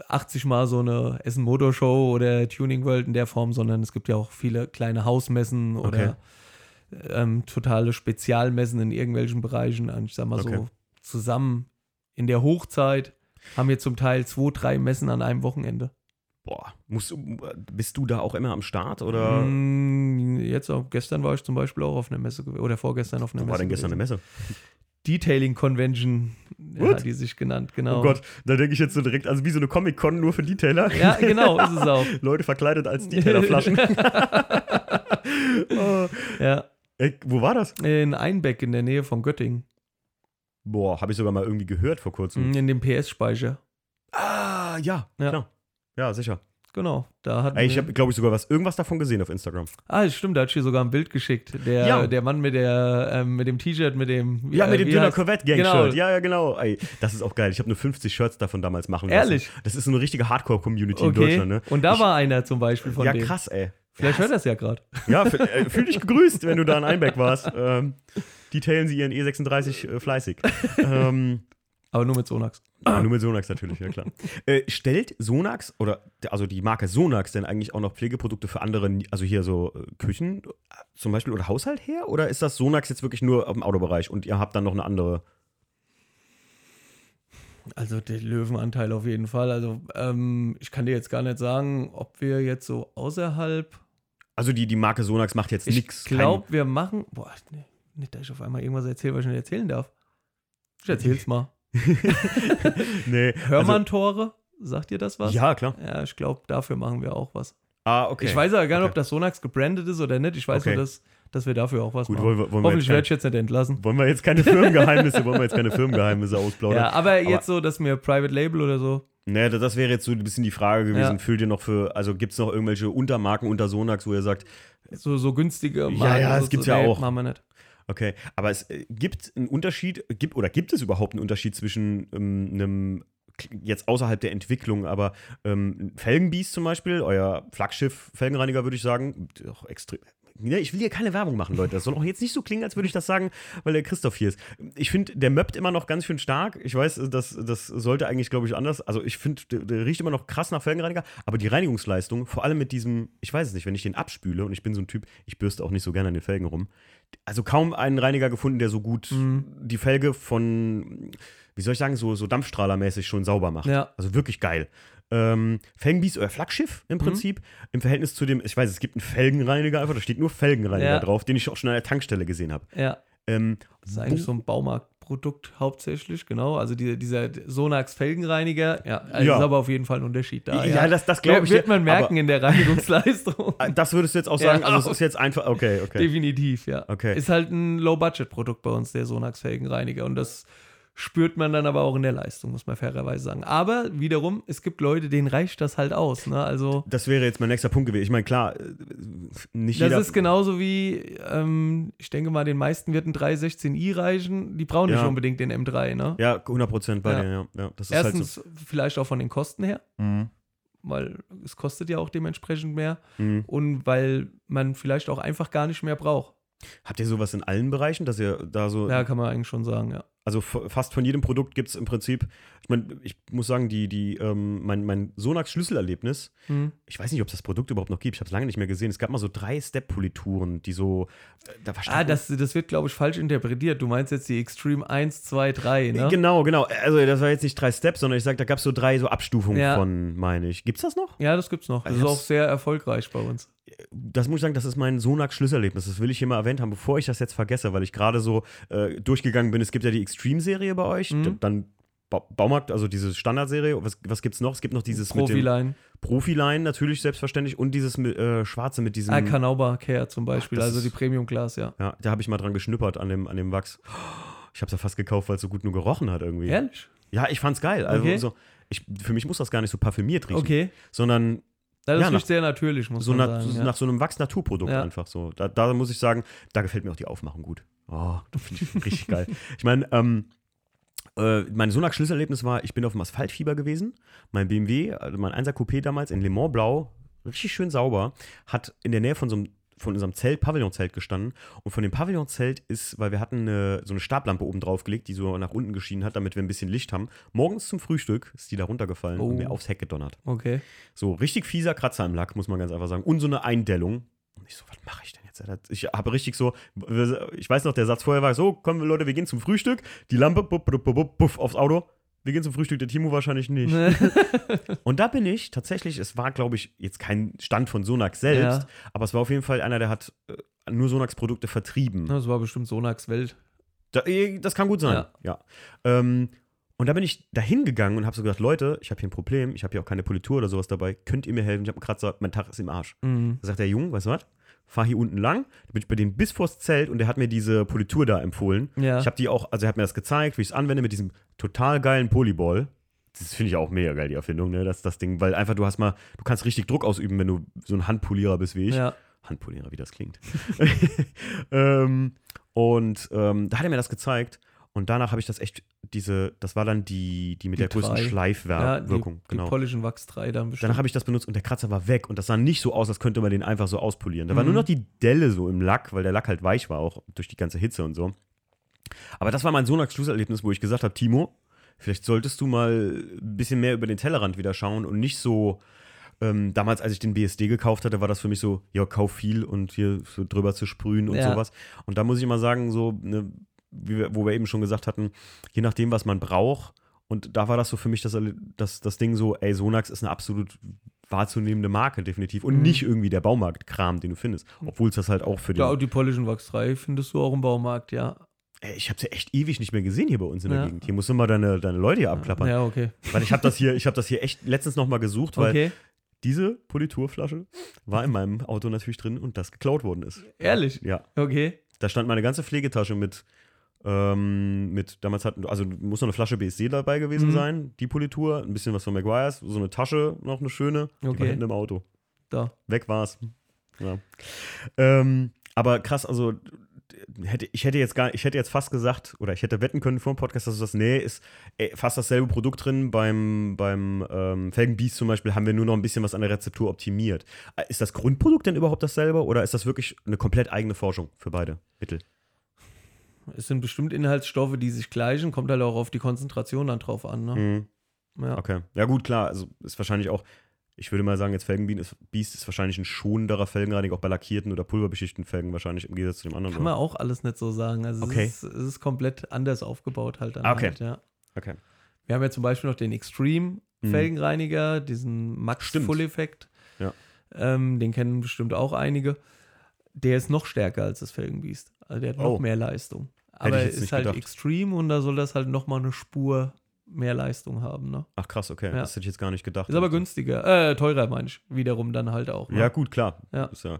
80 Mal so eine Essen Motorshow oder Tuning World in der Form, sondern es gibt ja auch viele kleine Hausmessen oder ähm, totale Spezialmessen in irgendwelchen Bereichen. Ich sag mal Okay. so, zusammen in der Hochzeit haben wir zum Teil zwei, drei Messen an einem Wochenende. Boah, musst, du- bist du da auch immer am Start oder Mm, Jetzt auch, gestern war ich zum Beispiel auch auf einer Messe oder vorgestern auf einer wo Messe. war denn gestern eine gewesen. Messe? Detailing Convention, ja, What? die sich genannt, genau. Oh Gott, da denke ich jetzt so direkt, also wie so eine Comic-Con nur für Detailer. Ja, genau, ist es auch. Leute verkleidet als Detailerflaschen. oh, Ja, ey, wo war das? in Einbeck in der Nähe von Göttingen. Boah, habe ich sogar mal irgendwie gehört vor kurzem. In dem PS-Speicher. Ah, ja, Ja. klar. Ja, sicher. Genau, da hat ich habe, glaube ich, sogar was, irgendwas davon gesehen auf Instagram. Ah, stimmt, da hat dir sogar ein Bild geschickt. Der, Ja. der Mann mit, der, ähm, mit dem T-Shirt, mit dem. Ja, äh, mit dem Dünner Corvette Gang Genau. Shirt. Ja, ja, genau. Ey, das ist auch geil. Ich habe nur 50 Shirts davon damals machen lassen. Ehrlich? Das ist so eine richtige Hardcore-Community in Okay. Deutschland, ne? Und da Ich- war einer zum Beispiel von Ja, dem. krass, ey. Vielleicht hört er es ja gerade. Ja, äh, fühl dich gegrüßt, wenn du da in Einbeck warst. Ähm, die teilen sie ihren E36 äh, fleißig. ähm, Aber nur mit Sonax. ja, nur mit Sonax natürlich, ja klar. Äh, stellt Sonax oder also die Marke Sonax denn eigentlich auch noch Pflegeprodukte für andere, also hier so äh, Küchen zum Beispiel oder Haushalt her? Oder ist das Sonax jetzt wirklich nur im Autobereich und ihr habt dann noch eine andere? Also der Löwenanteil auf jeden Fall. Also ähm, ich kann dir jetzt gar nicht sagen, ob wir jetzt so außerhalb. Also die, die Marke Sonax macht jetzt Ich nichts. glaube, wir machen. Boah, nee, nicht, dass ich auf einmal irgendwas erzähle, was ich nicht erzählen darf. Ich erzähl's mal. Nee. Hörmann-Tore, sagt dir das was? Also, ja, klar. Ja, ich glaube, dafür machen wir auch was. Ah, okay. Ich weiß aber gar nicht, Okay. ob das Sonax gebrandet ist oder nicht. Ich weiß Okay. nur, dass, dass wir dafür auch was Gut, machen. wollen wir, wollen Hoffentlich werde ich jetzt nicht entlassen. Wollen wir jetzt keine Firmengeheimnisse, wollen wir jetzt keine Firmengeheimnisse ausplaudern? Ja, aber jetzt so, dass mir Private Label oder so. Ne, das wäre jetzt so ein bisschen die Frage gewesen. Ja. Fühlt ihr noch für, also gibt es noch irgendwelche Untermarken unter Sonax, wo ihr sagt, So, so günstige Ja, ja, so, es gibt's so, ja nee, auch. Machen wir nicht. Okay, aber es äh, gibt einen Unterschied, gibt oder gibt es überhaupt einen Unterschied zwischen ähm, einem, jetzt außerhalb der Entwicklung, aber ähm, Felgenbiest zum Beispiel, euer Flaggschiff Felgenreiniger, würde ich sagen, auch extrem. Ne, ich will hier keine Werbung machen, Leute. Das soll auch jetzt nicht so klingen, als würde ich das sagen, weil der Christoph hier ist. Ich finde, der möppt immer noch ganz schön stark. Ich weiß, das, das sollte eigentlich, glaube ich, anders. Also, ich finde, der, der riecht immer noch krass nach Felgenreiniger, aber die Reinigungsleistung, vor allem mit diesem, ich weiß es nicht, wenn ich den abspüle und ich bin so ein Typ, ich bürste auch nicht so gerne an den Felgen rum. Also, kaum einen Reiniger gefunden, der so gut Mhm. die Felge von, wie soll ich sagen, so, so Dampfstrahlermäßig schon sauber macht. Ja. Also wirklich geil. Ähm, Felgenbiest, euer Flaggschiff Mhm. im Prinzip, im Verhältnis zu dem, ich weiß, es gibt einen Felgenreiniger einfach, da steht nur Felgenreiniger Ja. drauf, den ich auch schon an der Tankstelle gesehen habe. Ja. Ähm, Das ist eigentlich so ein Baumarktprodukt hauptsächlich, genau. Also die, dieser Sonax Felgenreiniger, ja, also Ja. ist aber auf jeden Fall ein Unterschied da. ja, das, das glaube ich. wird man merken in der Reinigungsleistung. Das würdest du jetzt auch sagen, Ja. also es ist jetzt einfach, okay, okay. Definitiv, ja. Okay. Ist halt ein Low-Budget-Produkt bei uns, der Sonax Felgenreiniger. Und das spürt man dann aber auch in der Leistung, muss man fairerweise sagen. Aber wiederum, es gibt Leute, denen reicht das halt aus. Ne? Also Das wäre jetzt mein nächster Punkt gewesen. Ich meine, klar, äh, nicht das jeder. ist genauso wie, ähm, ich denke mal, den meisten wird ein 316i reichen. Die brauchen nicht Ja. unbedingt den M3. Ne? ja, 100% bei Ja. dir, ja. ja. Das ist Erstens halt vielleicht auch von den Kosten her, so. Mhm. weil es kostet ja auch dementsprechend mehr. Mhm. Und weil man vielleicht auch einfach gar nicht mehr braucht. Habt ihr sowas in allen Bereichen, dass ihr da so. Ja, kann man eigentlich schon sagen, ja. Also fast von jedem Produkt gibt es im Prinzip, ich meine, ich muss sagen, die, die, ähm, mein, mein Sonax-Schlüsselerlebnis, Hm. ich weiß nicht, ob es das Produkt überhaupt noch gibt, ich habe es lange nicht mehr gesehen. Es gab mal so drei Step-Polituren, die so, äh, da war Ah, das, das wird, glaube ich, falsch interpretiert. Du meinst jetzt die Extreme 1, 2, 3, ne? Genau, genau. Also das war jetzt nicht drei Steps, sondern ich sag, da gab es so drei so Abstufungen Ja. von, meine ich. Gibt's das noch? Ja, das gibt's noch. Das Also ist das- auch sehr erfolgreich bei uns. Das muss ich sagen, das ist mein Sonax-Schlüsselerlebnis. Das will ich hier mal erwähnt haben, bevor ich das jetzt vergesse, weil ich gerade so äh, durchgegangen bin. Es gibt ja die Extreme-Serie bei euch, Mhm. dann Ba Baumarkt, also diese Standardserie. Was, was gibt's noch? Es gibt noch dieses mit dem Profiline. Profiline natürlich selbstverständlich und dieses mit, äh, schwarze mit diesem. Ah, Kanauba Care zum Beispiel, das also die Premium Class, ja. ja, da habe ich mal dran geschnüppert an dem, an dem Wachs. Ich habe es ja fast gekauft, weil es so gut nur gerochen hat irgendwie. Ehrlich? Ja, ich fand's geil. Also Okay. so, ich, für mich muss das gar nicht so parfümiert riechen, Okay. sondern Das Ja, riecht nach- sehr natürlich, muss so man nach, sagen. nach so einem Wachs-Naturprodukt Ja. einfach so. Da, da muss ich sagen, da gefällt mir auch die Aufmachung gut. Oh, das finde ich richtig geil. Ich meine, ähm, äh, mein Sonax-Schlüsselerlebnis war, ich bin auf dem Asphaltfieber gewesen. Mein BMW, also mein 1er Coupé damals in Le Mans Blau, richtig schön sauber, hat in der Nähe von so einem von unserem Zelt, Pavillonzelt gestanden. Und von dem Pavillonzelt ist, weil wir hatten eine, so eine Stablampe oben drauf gelegt, die so nach unten geschienen hat, damit wir ein bisschen Licht haben. Morgens zum Frühstück ist die da runtergefallen Oh. und mir aufs Heck gedonnert. Okay. So richtig fieser Kratzer im Lack, muss man ganz einfach sagen. Und so eine Eindellung. Und ich so, was mache ich denn jetzt? Ich habe richtig so, ich weiß noch, der Satz vorher war so, kommen wir Leute, wir gehen zum Frühstück. Die Lampe, buff, buff, buff, buff, aufs Auto. Wir gehen zum Frühstück, der Timo wahrscheinlich nicht. Und da bin ich tatsächlich, es war, glaube ich, jetzt kein Stand von Sonax selbst, Ja. aber es war auf jeden Fall einer, der hat äh, nur Sonax-Produkte vertrieben. Das war bestimmt Sonax Welt. Da, eh, das kann gut sein, ja. Ja. Ähm, und da bin ich da hingegangen und habe so gedacht, Leute, ich habe hier ein Problem, ich habe hier auch keine Politur oder sowas dabei, könnt ihr mir helfen? Ich habe einen Kratzer, mein Tag ist im Arsch. Mhm. Da sagt der Junge, weißt du was? Fahr hier unten lang. Da bin ich bei denen bis vors Zelt und der hat mir diese Politur da empfohlen. Ja. Ich habe die auch, also er hat mir das gezeigt, wie ich es anwende mit diesem total geilen Polyball. Das finde ich auch mega geil, die Erfindung, ne? Das, das Ding, weil einfach du hast mal, du kannst richtig Druck ausüben, wenn du so ein Handpolierer bist wie ich. Ja. Handpolierer, wie das klingt. ähm, und ähm, da hat er mir das gezeigt. Und danach habe ich das echt, diese, das war dann die, die mit Die der größten drei. Ja, die, Schleifwirkung. die genau. polnischen Wachs 3 dann bestimmt. Danach habe ich das benutzt und der Kratzer war weg. Und das sah nicht so aus, als könnte man den einfach so auspolieren. Da war Mhm. nur noch die Delle so im Lack, weil der Lack halt weich war, auch durch die ganze Hitze und so. Aber das war mein Sonax-Schlusserlebnis, wo ich gesagt habe, Timo, vielleicht solltest du mal ein bisschen mehr über den Tellerrand wieder schauen und nicht so. Ähm, damals, als ich den BSD gekauft hatte, war das für mich so, ja, kauf viel und hier so drüber zu sprühen und Ja. sowas. Und da muss ich mal sagen, so, ne, wir, wo wir eben schon gesagt hatten, je nachdem, was man braucht. Und da war das so für mich das, das, das Ding so, ey, Sonax ist eine absolut wahrzunehmende Marke, definitiv. Und Mhm. nicht irgendwie der Baumarktkram, den du findest. Obwohl es das halt auch für den. ja, die Wachs 3 findest du auch im Baumarkt, ja. Ey, ich habe sie echt ewig nicht mehr gesehen hier bei uns in der Ja. Gegend. Hier musst du mal deine, deine Leute hier abklappern. Ja, okay. Weil ich habe das hier, ich habe das hier echt letztens noch mal gesucht, weil Okay. diese Politurflasche war in meinem Auto natürlich drin und das geklaut worden ist. Ehrlich? Ja, Okay. da stand meine ganze Pflegetasche mit, ähm, mit damals hatten, also muss noch eine Flasche BSD dabei gewesen Mhm. sein, die Politur, ein bisschen was von Maguires, so eine Tasche, noch eine schöne, die war Okay. hinten im Auto. Da. Weg war's. Ja. Ähm, aber krass, also hätte, ich hätte jetzt gar, ich hätte jetzt fast gesagt, oder ich hätte wetten können vor dem Podcast, dass du das, nee, ist ey, fast dasselbe Produkt drin. Beim, beim ähm, Felgenbiest zum Beispiel haben wir nur noch ein bisschen was an der Rezeptur optimiert. Äh, Ist das Grundprodukt denn überhaupt dasselbe oder ist das wirklich eine komplett eigene Forschung für beide Mittel? Es sind bestimmt Inhaltsstoffe, die sich gleichen, kommt halt auch auf die Konzentration dann drauf an. Ne? Mhm. Ja. Okay. Ja, gut, klar. Also ist wahrscheinlich auch, ich würde mal sagen, jetzt Felgenbiest ist, ist wahrscheinlich ein schonenderer Felgenreiniger, auch bei lackierten oder pulverbeschichteten Felgen wahrscheinlich im Gegensatz zu dem anderen. Kann man auch alles nicht so sagen. Also Okay. es, ist, es ist komplett anders aufgebaut halt dann. Ah, okay. Halt, ja. Okay. Wir haben ja zum Beispiel noch den Extreme Mhm. Felgenreiniger, diesen Max. Full Effekt. Ja. Ähm, den kennen bestimmt auch einige. Der ist noch stärker als das Felgenbiest. Also der hat noch Oh. mehr Leistung. Aber jetzt ist halt gedacht. Extreme und da soll das halt nochmal eine Spur mehr Leistung haben. Ne? Ach krass, okay. Ja. Das hätte ich jetzt gar nicht gedacht. Ist aber günstiger, äh, teurer, meine ich. Wiederum dann halt auch. Ne? Ja, gut, klar. Ja. Ist ja.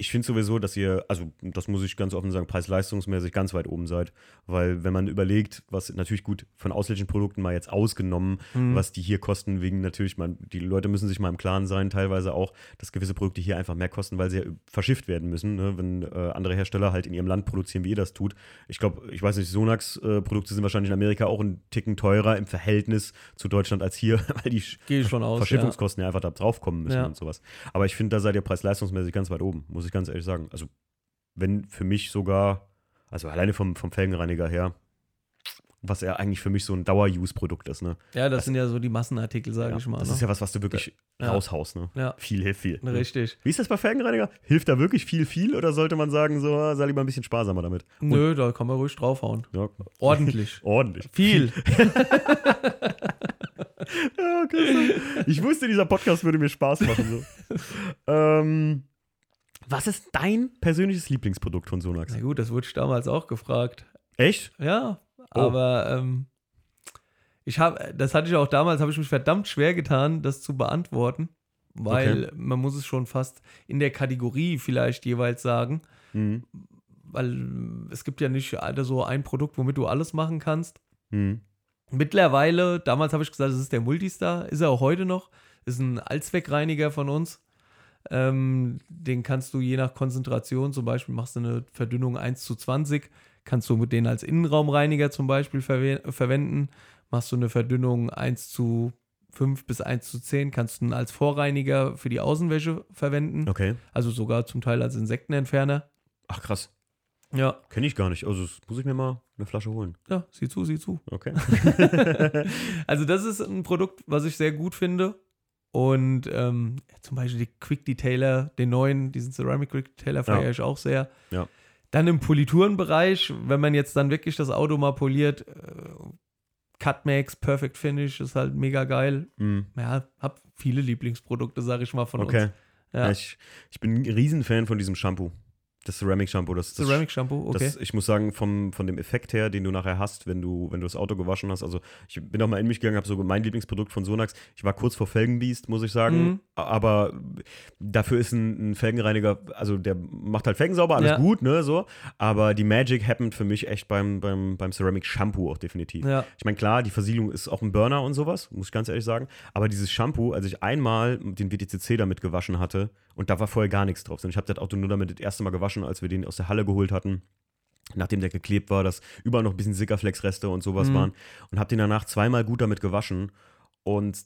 Ich finde sowieso, dass ihr, also das muss ich ganz offen sagen, preis-leistungsmäßig ganz weit oben seid. Weil wenn man überlegt, was natürlich gut von ausländischen Produkten mal jetzt ausgenommen, Mhm. was die hier kosten, wegen natürlich, man, die Leute müssen sich mal im Klaren sein, teilweise auch, dass gewisse Produkte hier einfach mehr kosten, weil sie ja verschifft werden müssen, ne? wenn äh, andere Hersteller halt in ihrem Land produzieren, wie ihr das tut. Ich glaube, ich weiß nicht, Sonax-Produkte sind wahrscheinlich in Amerika auch einen Ticken teurer im Verhältnis zu Deutschland als hier, weil die schon aus. Ja. Verschiffungskosten ja. einfach da drauf kommen müssen Ja. und sowas. Aber ich finde, da seid ihr preis-leistungsmäßig ganz weit oben, muss ich ganz ehrlich sagen. Also, wenn für mich sogar, also alleine vom, vom Felgenreiniger her, was ja eigentlich für mich so ein Dauer-Use-Produkt ist, ne? Ja, das, Das- sind ja so die Massenartikel, sage Ja, ich mal. das ne? ist ja was, was du wirklich Ja. raushaust, ne? Ja. Viel hilft viel. ne? Richtig. Wie ist das bei Felgenreiniger? Hilft da wirklich viel, viel oder sollte man sagen, so, ah, sei lieber ein bisschen sparsamer damit? Nö, da kann man ruhig draufhauen. Ja. Ordentlich. Ordentlich. Viel. Ja, okay. Ich wusste, dieser Podcast würde mir Spaß machen. So. ähm, was ist dein persönliches Lieblingsprodukt von Sonax? Na gut, das wurde ich damals auch gefragt. Echt? Ja, Oh. aber ähm, ich habe, das hatte ich auch damals, habe ich mich verdammt schwer getan, das zu beantworten, weil man muss es schon fast in der Kategorie vielleicht jeweils sagen, Mhm. weil es gibt ja nicht so ein Produkt, womit du alles machen kannst. Mhm. Mittlerweile, damals habe ich gesagt, es ist der Multistar, ist er auch heute noch, ist ein Allzweckreiniger von uns. Ähm, den kannst du je nach Konzentration, zum Beispiel machst du eine Verdünnung 1 zu 20, kannst du den als Innenraumreiniger zum Beispiel verwe verwenden. Machst du eine Verdünnung 1 zu 5 bis 1 zu 10, kannst du ihn als Vorreiniger für die Außenwäsche verwenden. Okay. Also sogar zum Teil als Insektenentferner. Ach krass. Ja, Kenne ich gar nicht. Also muss ich mir mal eine Flasche holen. ja, sieh zu, sieh zu. Okay. Also das ist ein Produkt, was ich sehr gut finde. Und ähm, zum Beispiel die Quick Detailer, den neuen, diesen Ceramic Quick Detailer feiere Ja. ich auch sehr. Ja. Dann im Politurenbereich, wenn man jetzt dann wirklich das Auto mal poliert, äh, Cutmax, Perfect Finish ist halt mega geil. Mhm. Ja, hab viele Lieblingsprodukte, sag ich mal, von Okay. uns. Ja. Ich, ich bin ein Riesenfan von diesem Shampoo. Das Ceramic-Shampoo, das, das Ceramic-Shampoo, okay. Das, ich muss sagen, vom, von dem Effekt her, den du nachher hast, wenn du, wenn du das Auto gewaschen hast, also ich bin auch mal in mich gegangen, habe so mein Lieblingsprodukt von Sonax. Ich war kurz vor Felgenbiest, muss ich sagen. Mhm. Aber dafür ist ein, ein, Felgenreiniger, also der macht halt Felgen sauber, alles Ja. gut, ne, so. Aber die Magic happened für mich echt beim, beim, beim Ceramic Shampoo auch definitiv. Ja. Ich meine, klar, die Versiegelung ist auch ein Burner und sowas, muss ich ganz ehrlich sagen. Aber dieses Shampoo, als ich einmal den WTCC damit gewaschen hatte, und da war vorher gar nichts drauf. sondern Ich habe das Auto nur damit das erste Mal gewaschen, als wir den aus der Halle geholt hatten. Nachdem der geklebt war, dass überall noch ein bisschen Sickerflex-Reste und sowas Mhm. waren. Und habe den danach zweimal gut damit gewaschen und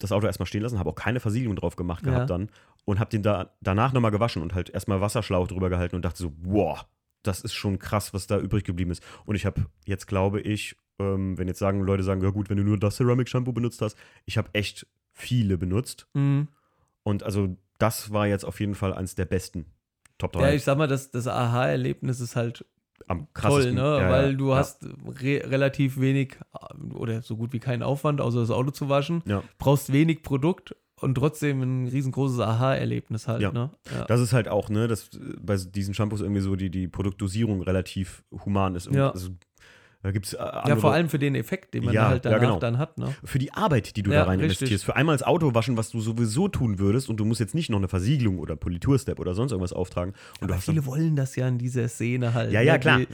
das Auto erstmal stehen lassen, habe auch keine Versiegelung drauf gemacht gehabt Ja. dann und habe den da danach nochmal gewaschen und halt erstmal Wasserschlauch drüber gehalten und dachte so, wow, das ist schon krass, was da übrig geblieben ist. Und ich habe jetzt, glaube ich, ähm, wenn jetzt sagen Leute sagen, ja gut, wenn du nur das Ceramic Shampoo benutzt hast, ich habe echt viele benutzt Mhm. und also das war jetzt auf jeden Fall eins der besten Top 3. Ja, ich sag mal, das, das Aha-Erlebnis ist halt am toll, krassesten. ne? Ja, Weil du ja. hast re relativ wenig oder so gut wie keinen Aufwand, außer das Auto zu waschen. Ja. Brauchst wenig Produkt und trotzdem ein riesengroßes Aha-Erlebnis halt, Ja. ne? Das ist halt auch, ne, dass äh, bei diesen Shampoos irgendwie so die, die Produktdosierung relativ human ist. Ja. Also, da gibt es ja, vor allem für den Effekt, den man Ja, halt ja, danach genau. dann hat, ne? für die Arbeit, die du Ja, da rein richtig. investierst. Für einmal das Auto waschen, was du sowieso tun würdest und du musst jetzt nicht noch eine Versiegelung oder Politurstep oder sonst irgendwas auftragen. Und du Aber viele wollen das ja in dieser Szene halt. Ja, ja, ne? klar. Äh,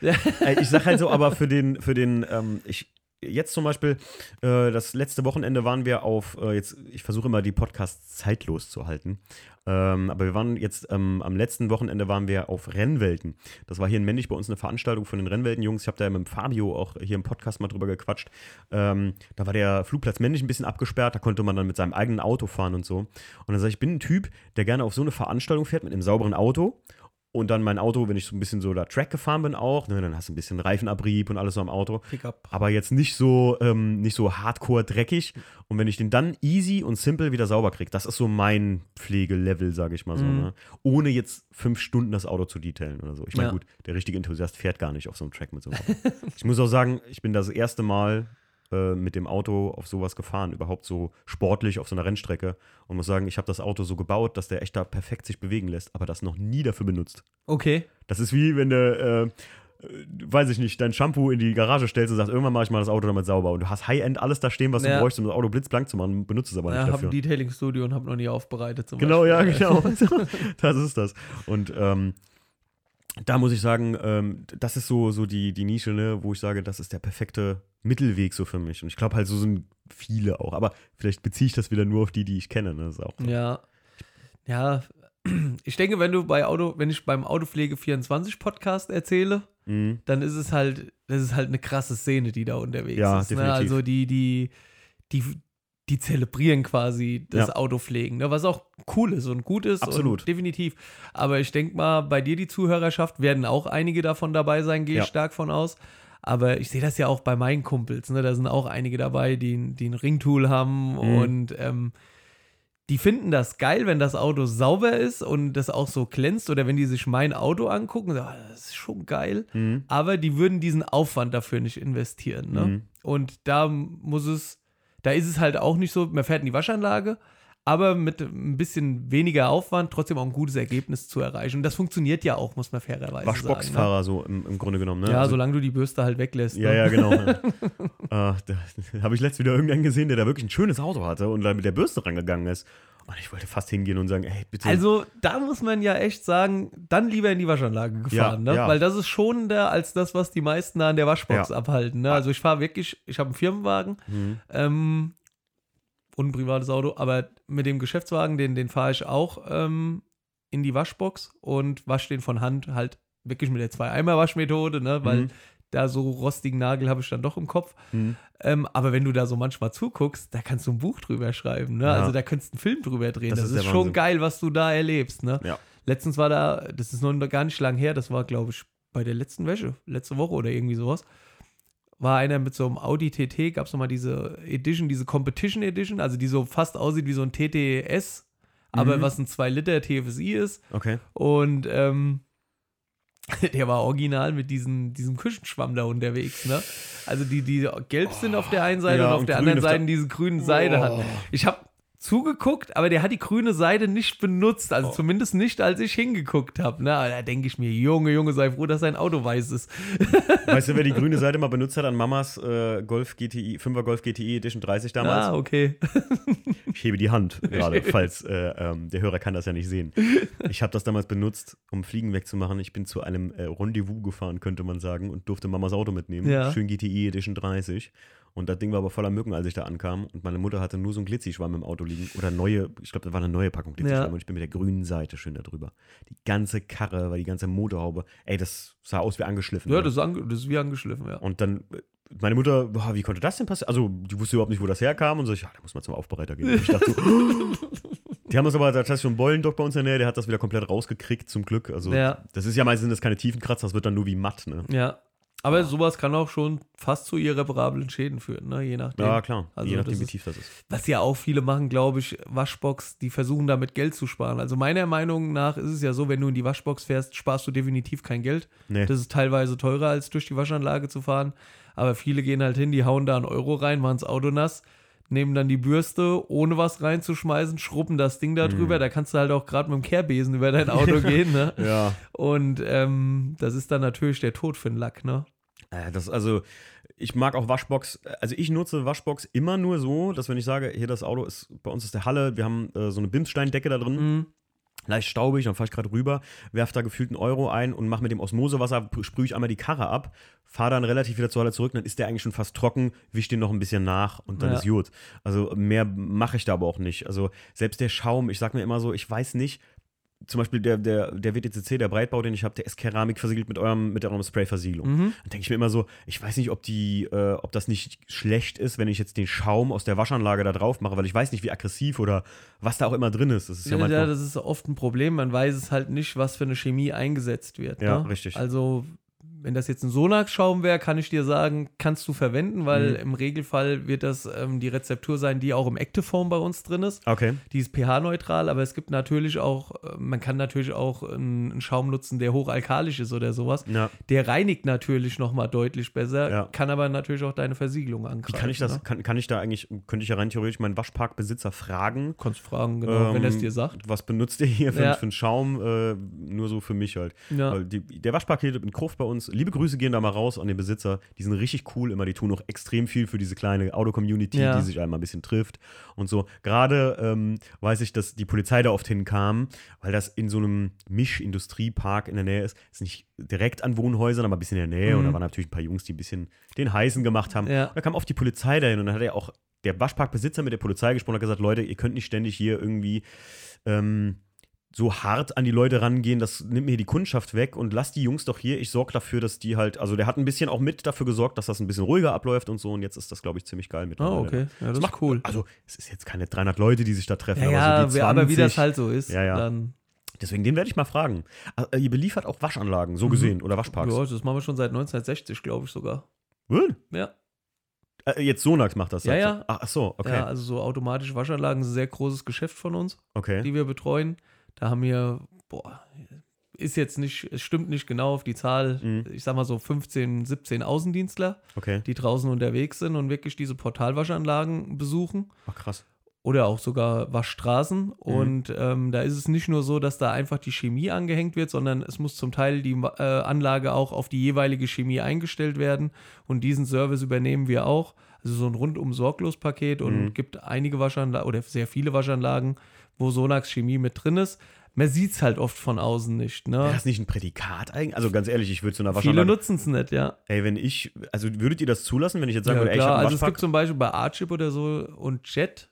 Äh, ich sag halt so, aber für den, für den, ähm, ich, jetzt zum Beispiel, äh, das letzte Wochenende waren wir auf, äh, jetzt, ich versuche immer die Podcasts zeitlos zu halten, ähm, aber wir waren jetzt, ähm, am letzten Wochenende waren wir auf Rennwelten. Das war hier in Mendig bei uns eine Veranstaltung von den Rennwelten-Jungs. Ich habe da mit Fabio auch hier im Podcast mal drüber gequatscht. Ähm, da war der Flugplatz Mendig ein bisschen abgesperrt, da konnte man dann mit seinem eigenen Auto fahren und so. Und dann sage ich, ich bin ein Typ, der gerne auf so eine Veranstaltung fährt mit einem sauberen Auto und dann mein Auto, wenn ich so ein bisschen so da Track gefahren bin auch, ne, dann hast du ein bisschen Reifenabrieb und alles so am Auto. Pickup. Aber jetzt nicht so, ähm, nicht so hardcore dreckig. Und wenn ich den dann easy und simple wieder sauber kriege, das ist so mein Pflegelevel, sage ich mal so. Mhm. Ne? Ohne jetzt fünf Stunden das Auto zu detailen oder so. Ich meine, Ja. gut, der richtige Enthusiast fährt gar nicht auf so einem Track mit so einem Auto. ich muss auch sagen, ich bin das erste Mal äh, mit dem Auto auf sowas gefahren, überhaupt so sportlich auf so einer Rennstrecke. Und muss sagen, ich habe das Auto so gebaut, dass der echt da perfekt sich bewegen lässt, aber das noch nie dafür benutzt. Okay. Das ist wie wenn du, äh, weiß ich nicht, dein Shampoo in die Garage stellst und sagst, irgendwann mache ich mal das Auto damit sauber. Und du hast High-End alles da stehen, was Ja. du bräuchst, um das Auto blitzblank zu machen, benutzt es aber Ja, nicht habe dafür. ein Detailing-Studio und habe noch nie aufbereitet. Genau, ja, Beispiel. genau. das ist das. Und ähm, da muss ich sagen, ähm, das ist so, so die, die Nische, ne, wo ich sage, das ist der perfekte Mittelweg so für mich. Und ich glaube halt, so sind viele auch. Aber vielleicht beziehe ich das wieder nur auf die, die ich kenne. Ne? Das ist auch Ja. Ja. Ich denke, wenn du bei Auto, wenn ich beim Autopflege 24 Podcast erzähle, Mhm. dann ist es halt, das ist halt eine krasse Szene, die da unterwegs Ja, ist. Ne? definitiv. Also die, die, die, die zelebrieren quasi das Ja. Autopflegen, ne? was auch cool ist und gut ist. Absolut. Und definitiv. Aber ich denke mal, bei dir, die Zuhörerschaft, werden auch einige davon dabei sein, gehe ich Ja. stark von aus. Aber ich sehe das ja auch bei meinen Kumpels. Ne? Da sind auch einige dabei, die, die ein Ringtool haben Mhm. und ähm, die finden das geil, wenn das Auto sauber ist und das auch so glänzt oder wenn die sich mein Auto angucken, sagen, ah, das ist schon geil, Mhm. aber die würden diesen Aufwand dafür nicht investieren. Ne? Mhm. Und da muss es, da ist es halt auch nicht so, man fährt in die Waschanlage, aber mit ein bisschen weniger Aufwand trotzdem auch ein gutes Ergebnis zu erreichen. Und das funktioniert ja auch, muss man fairerweise sagen. Waschboxfahrer so im, im Grunde genommen. Ne? Ne? Ja, Also- solange du die Bürste halt weglässt. Ja, ne? ja, genau. äh, da habe ich letztens wieder irgendeinen gesehen, der da wirklich ein schönes Auto hatte und da mit der Bürste rangegangen ist. Und ich wollte fast hingehen und sagen, ey, bitte. Also, da muss man ja echt sagen, dann lieber in die Waschanlage gefahren, Ja, ne? ja. Weil das ist schonender als das, was die meisten da an der Waschbox Ja. abhalten. Ne? Also ich fahre wirklich, ich habe einen Firmenwagen Mhm. ähm, und ein privates Auto, aber mit dem Geschäftswagen, den, den fahre ich auch ähm, in die Waschbox und wasche den von Hand halt wirklich mit der Zwei-Eimer-Waschmethode, ne? Weil Mhm. da so rostigen Nagel habe ich dann doch im Kopf. Mhm. Ähm, aber wenn du da so manchmal zuguckst, da kannst du ein Buch drüber schreiben, ne? Ja. Also da könntest du einen Film drüber drehen. Das Das, ist ist, schon geil, was du da erlebst, ne? Ja. Letztens war da, das ist noch gar nicht lang her, das war, glaube ich, bei der letzten Wäsche, letzte Woche oder irgendwie sowas, war einer mit so einem Audi TT, gab es nochmal diese Edition, diese Competition Edition, also die so fast aussieht wie so ein TTS, aber Mhm. was ein 2 Liter TFSI ist. Okay. Und ähm, der war original mit diesen, diesem Küchenschwamm da unterwegs, ne? Also die, die gelb sind auf der einen Seite Ja, und auf und der anderen Seite diese grünen Seide hat. Ich habe zugeguckt, aber der hat die grüne Seite nicht benutzt. Also Oh. zumindest nicht, als ich hingeguckt habe. Ne? Da denke ich mir, Junge, Junge, sei froh, dass sein Auto weiß ist. Weißt du, wer die grüne Seite mal benutzt hat an Mamas äh, Golf GTI, 5er Golf GTI Edition 30 damals? Ah, okay. Ich hebe die Hand gerade, falls äh, ähm, der Hörer kann das ja nicht sehen. Ich habe das damals benutzt, um Fliegen wegzumachen. Ich bin zu einem äh, Rendezvous gefahren, könnte man sagen, und durfte Mamas Auto mitnehmen. Ja. Schön GTI Edition 30. Und das Ding war aber voller Mücken, als ich da ankam. Und meine Mutter hatte nur so einen Glitzischwamm im Auto liegen. Oder neue, ich glaube, das war eine neue Packung Glitzischwamm. Ja. Und ich bin mit der grünen Seite schön da drüber. Die ganze Karre, war die ganze Motorhaube. Ey, das sah aus wie angeschliffen. Ja, das ist, ange das ist wie angeschliffen, ja. Und dann, meine Mutter, boah, wie konnte das denn passieren? Also, die wusste überhaupt nicht, wo das herkam. Und so, ich, ja, da muss man zum Aufbereiter gehen. Und ich dachte so, die haben das aber, das ist schon Bollendock bei uns in der Nähe, der hat das wieder komplett rausgekriegt, zum Glück. Also, Ja. das ist ja meistens das keine Tiefenkratzer, das wird dann nur wie matt, ne? Ja. Aber sowas kann auch schon fast zu irreparablen Schäden führen, ne? je nachdem. Ja, klar. Also je nachdem, wie tief das ist. Was ja auch viele machen, glaube ich, Waschbox, die versuchen damit Geld zu sparen. Also meiner Meinung nach ist es ja so, wenn du in die Waschbox fährst, sparst du definitiv kein Geld. Nee. Das ist teilweise teurer, als durch die Waschanlage zu fahren. Aber viele gehen halt hin, die hauen da einen Euro rein, machen das Auto nass, nehmen dann die Bürste, ohne was reinzuschmeißen, schrubben das Ding da drüber. Da kannst du halt auch gerade mit dem Kehrbesen über dein Auto gehen. Ne? Ja. Und ähm, das ist dann natürlich der Tod für den Lack. Ne? Äh, Das, also, ich mag auch Waschbox. Also, ich nutze Waschbox immer nur so, dass wenn ich sage, hier das Auto ist, bei uns ist der Halle, wir haben äh, so eine Bimssteindecke da drin. Mhm. Leicht staubig, dann fahre ich gerade rüber, werfe da gefühlt einen Euro ein und mache mit dem Osmosewasser, sprühe ich einmal die Karre ab, fahre dann relativ wieder zur Halle zurück, dann ist der eigentlich schon fast trocken, wisch den noch ein bisschen nach und dann Ja. ist gut. Also mehr mache ich da aber auch nicht. Also selbst der Schaum, ich sag mir immer so, ich weiß nicht, zum Beispiel der, der, der WTCC, der Breitbau, den ich habe, der ist Keramik versiegelt mit eurem, mit eurem Sprayversiegelung. Mhm. Dann denke ich mir immer so, ich weiß nicht, ob die, äh, ob das nicht schlecht ist, wenn ich jetzt den Schaum aus der Waschanlage da drauf mache, weil ich weiß nicht, wie aggressiv oder was da auch immer drin ist. Das ist ja, Ja, manchmal. das ist oft ein Problem. Man weiß es halt nicht, was für eine Chemie eingesetzt wird. Ja, ne? richtig. Also, wenn das jetzt ein Sonax-Schaum wäre, kann ich dir sagen, kannst du verwenden, weil Mhm. im Regelfall wird das ähm, die Rezeptur sein, die auch im Active-Form bei uns drin ist. okay. Die ist pH-neutral, aber es gibt natürlich auch, äh, man kann natürlich auch einen, Schaum nutzen, der hochalkalisch ist oder sowas. Ja. Der reinigt natürlich nochmal deutlich besser, Ja. kann aber natürlich auch deine Versiegelung Wie angreifen. kann ich das, Ne? kann, kann ich da eigentlich, könnte ich ja rein theoretisch meinen Waschparkbesitzer fragen, Kannst fragen, genau, wenn er es Ähm, dir sagt. was benutzt ihr hier für, Ja. für einen Schaum? Äh, nur so für mich halt. Ja. Weil die, der Waschpaket in Kruft bei uns, liebe Grüße gehen da mal raus an den Besitzer. Die sind richtig cool immer. Die tun auch extrem viel für diese kleine Auto-Community, Ja. die sich einmal ein bisschen trifft und so. Gerade ähm, weiß ich, dass die Polizei da oft hinkam, weil das in so einem Mischindustriepark in der Nähe ist. Ist nicht direkt an Wohnhäusern, aber ein bisschen in der Nähe. Und Mhm. da waren natürlich ein paar Jungs, die ein bisschen den Heißen gemacht haben. Ja. Da kam oft die Polizei dahin und dann hat er auch der Waschparkbesitzer mit der Polizei gesprochen und hat gesagt, Leute, ihr könnt nicht ständig hier irgendwie ähm, so hart an die Leute rangehen, das nimmt mir die Kundschaft weg und lasst die Jungs doch hier. Ich sorge dafür, dass die halt, also der hat ein bisschen auch mit dafür gesorgt, dass das ein bisschen ruhiger abläuft und so und jetzt ist das, glaube ich, ziemlich geil mit. Ah, okay. Ja, das ist cool. Also es ist jetzt keine 300 Leute, die sich da treffen, Ja, aber ja, so die wer- aber wie das 20. halt so ist, Ja, ja. dann. Deswegen, den werde ich mal fragen. Äh, ihr beliefert auch Waschanlagen, so gesehen, oder Waschparks. Mhm. Ja, das machen wir schon seit 1960, glaube ich sogar. Wirklich? Ja. Äh, jetzt Sonax macht das. Ja, ja. Ach, ach so, okay. Ja, also so automatische Waschanlagen ein sehr großes Geschäft von uns, okay. die wir betreuen. Da haben wir, boah, ist jetzt nicht, es stimmt nicht genau auf die Zahl, Mhm. ich sag mal so 15, 17 Außendienstler, Okay. die draußen unterwegs sind und wirklich diese Portalwaschanlagen besuchen. Ach, krass. Oder auch sogar Mhm. Waschstraßen. Und ähm, da ist es nicht nur so, dass da einfach die Chemie angehängt wird, sondern es muss zum Teil die äh, Anlage auch auf die jeweilige Chemie eingestellt werden. Und diesen Service übernehmen wir auch. Also so ein rundum sorglos Paket und Mhm. gibt einige Waschanlagen oder sehr viele Waschanlagen, wo Sonax Chemie mit drin ist. Man sieht es halt oft von außen nicht. Wäre Ne? das nicht ein Prädikat eigentlich? Also ganz ehrlich, ich würde zu einer Viele Waschanlage. nutzen es nicht, ja. Ey, wenn ich, also würdet ihr das zulassen, wenn ich jetzt sagen ja würde, ey, ich klar, einen also es gibt zum Beispiel bei Archip oder so und Jet,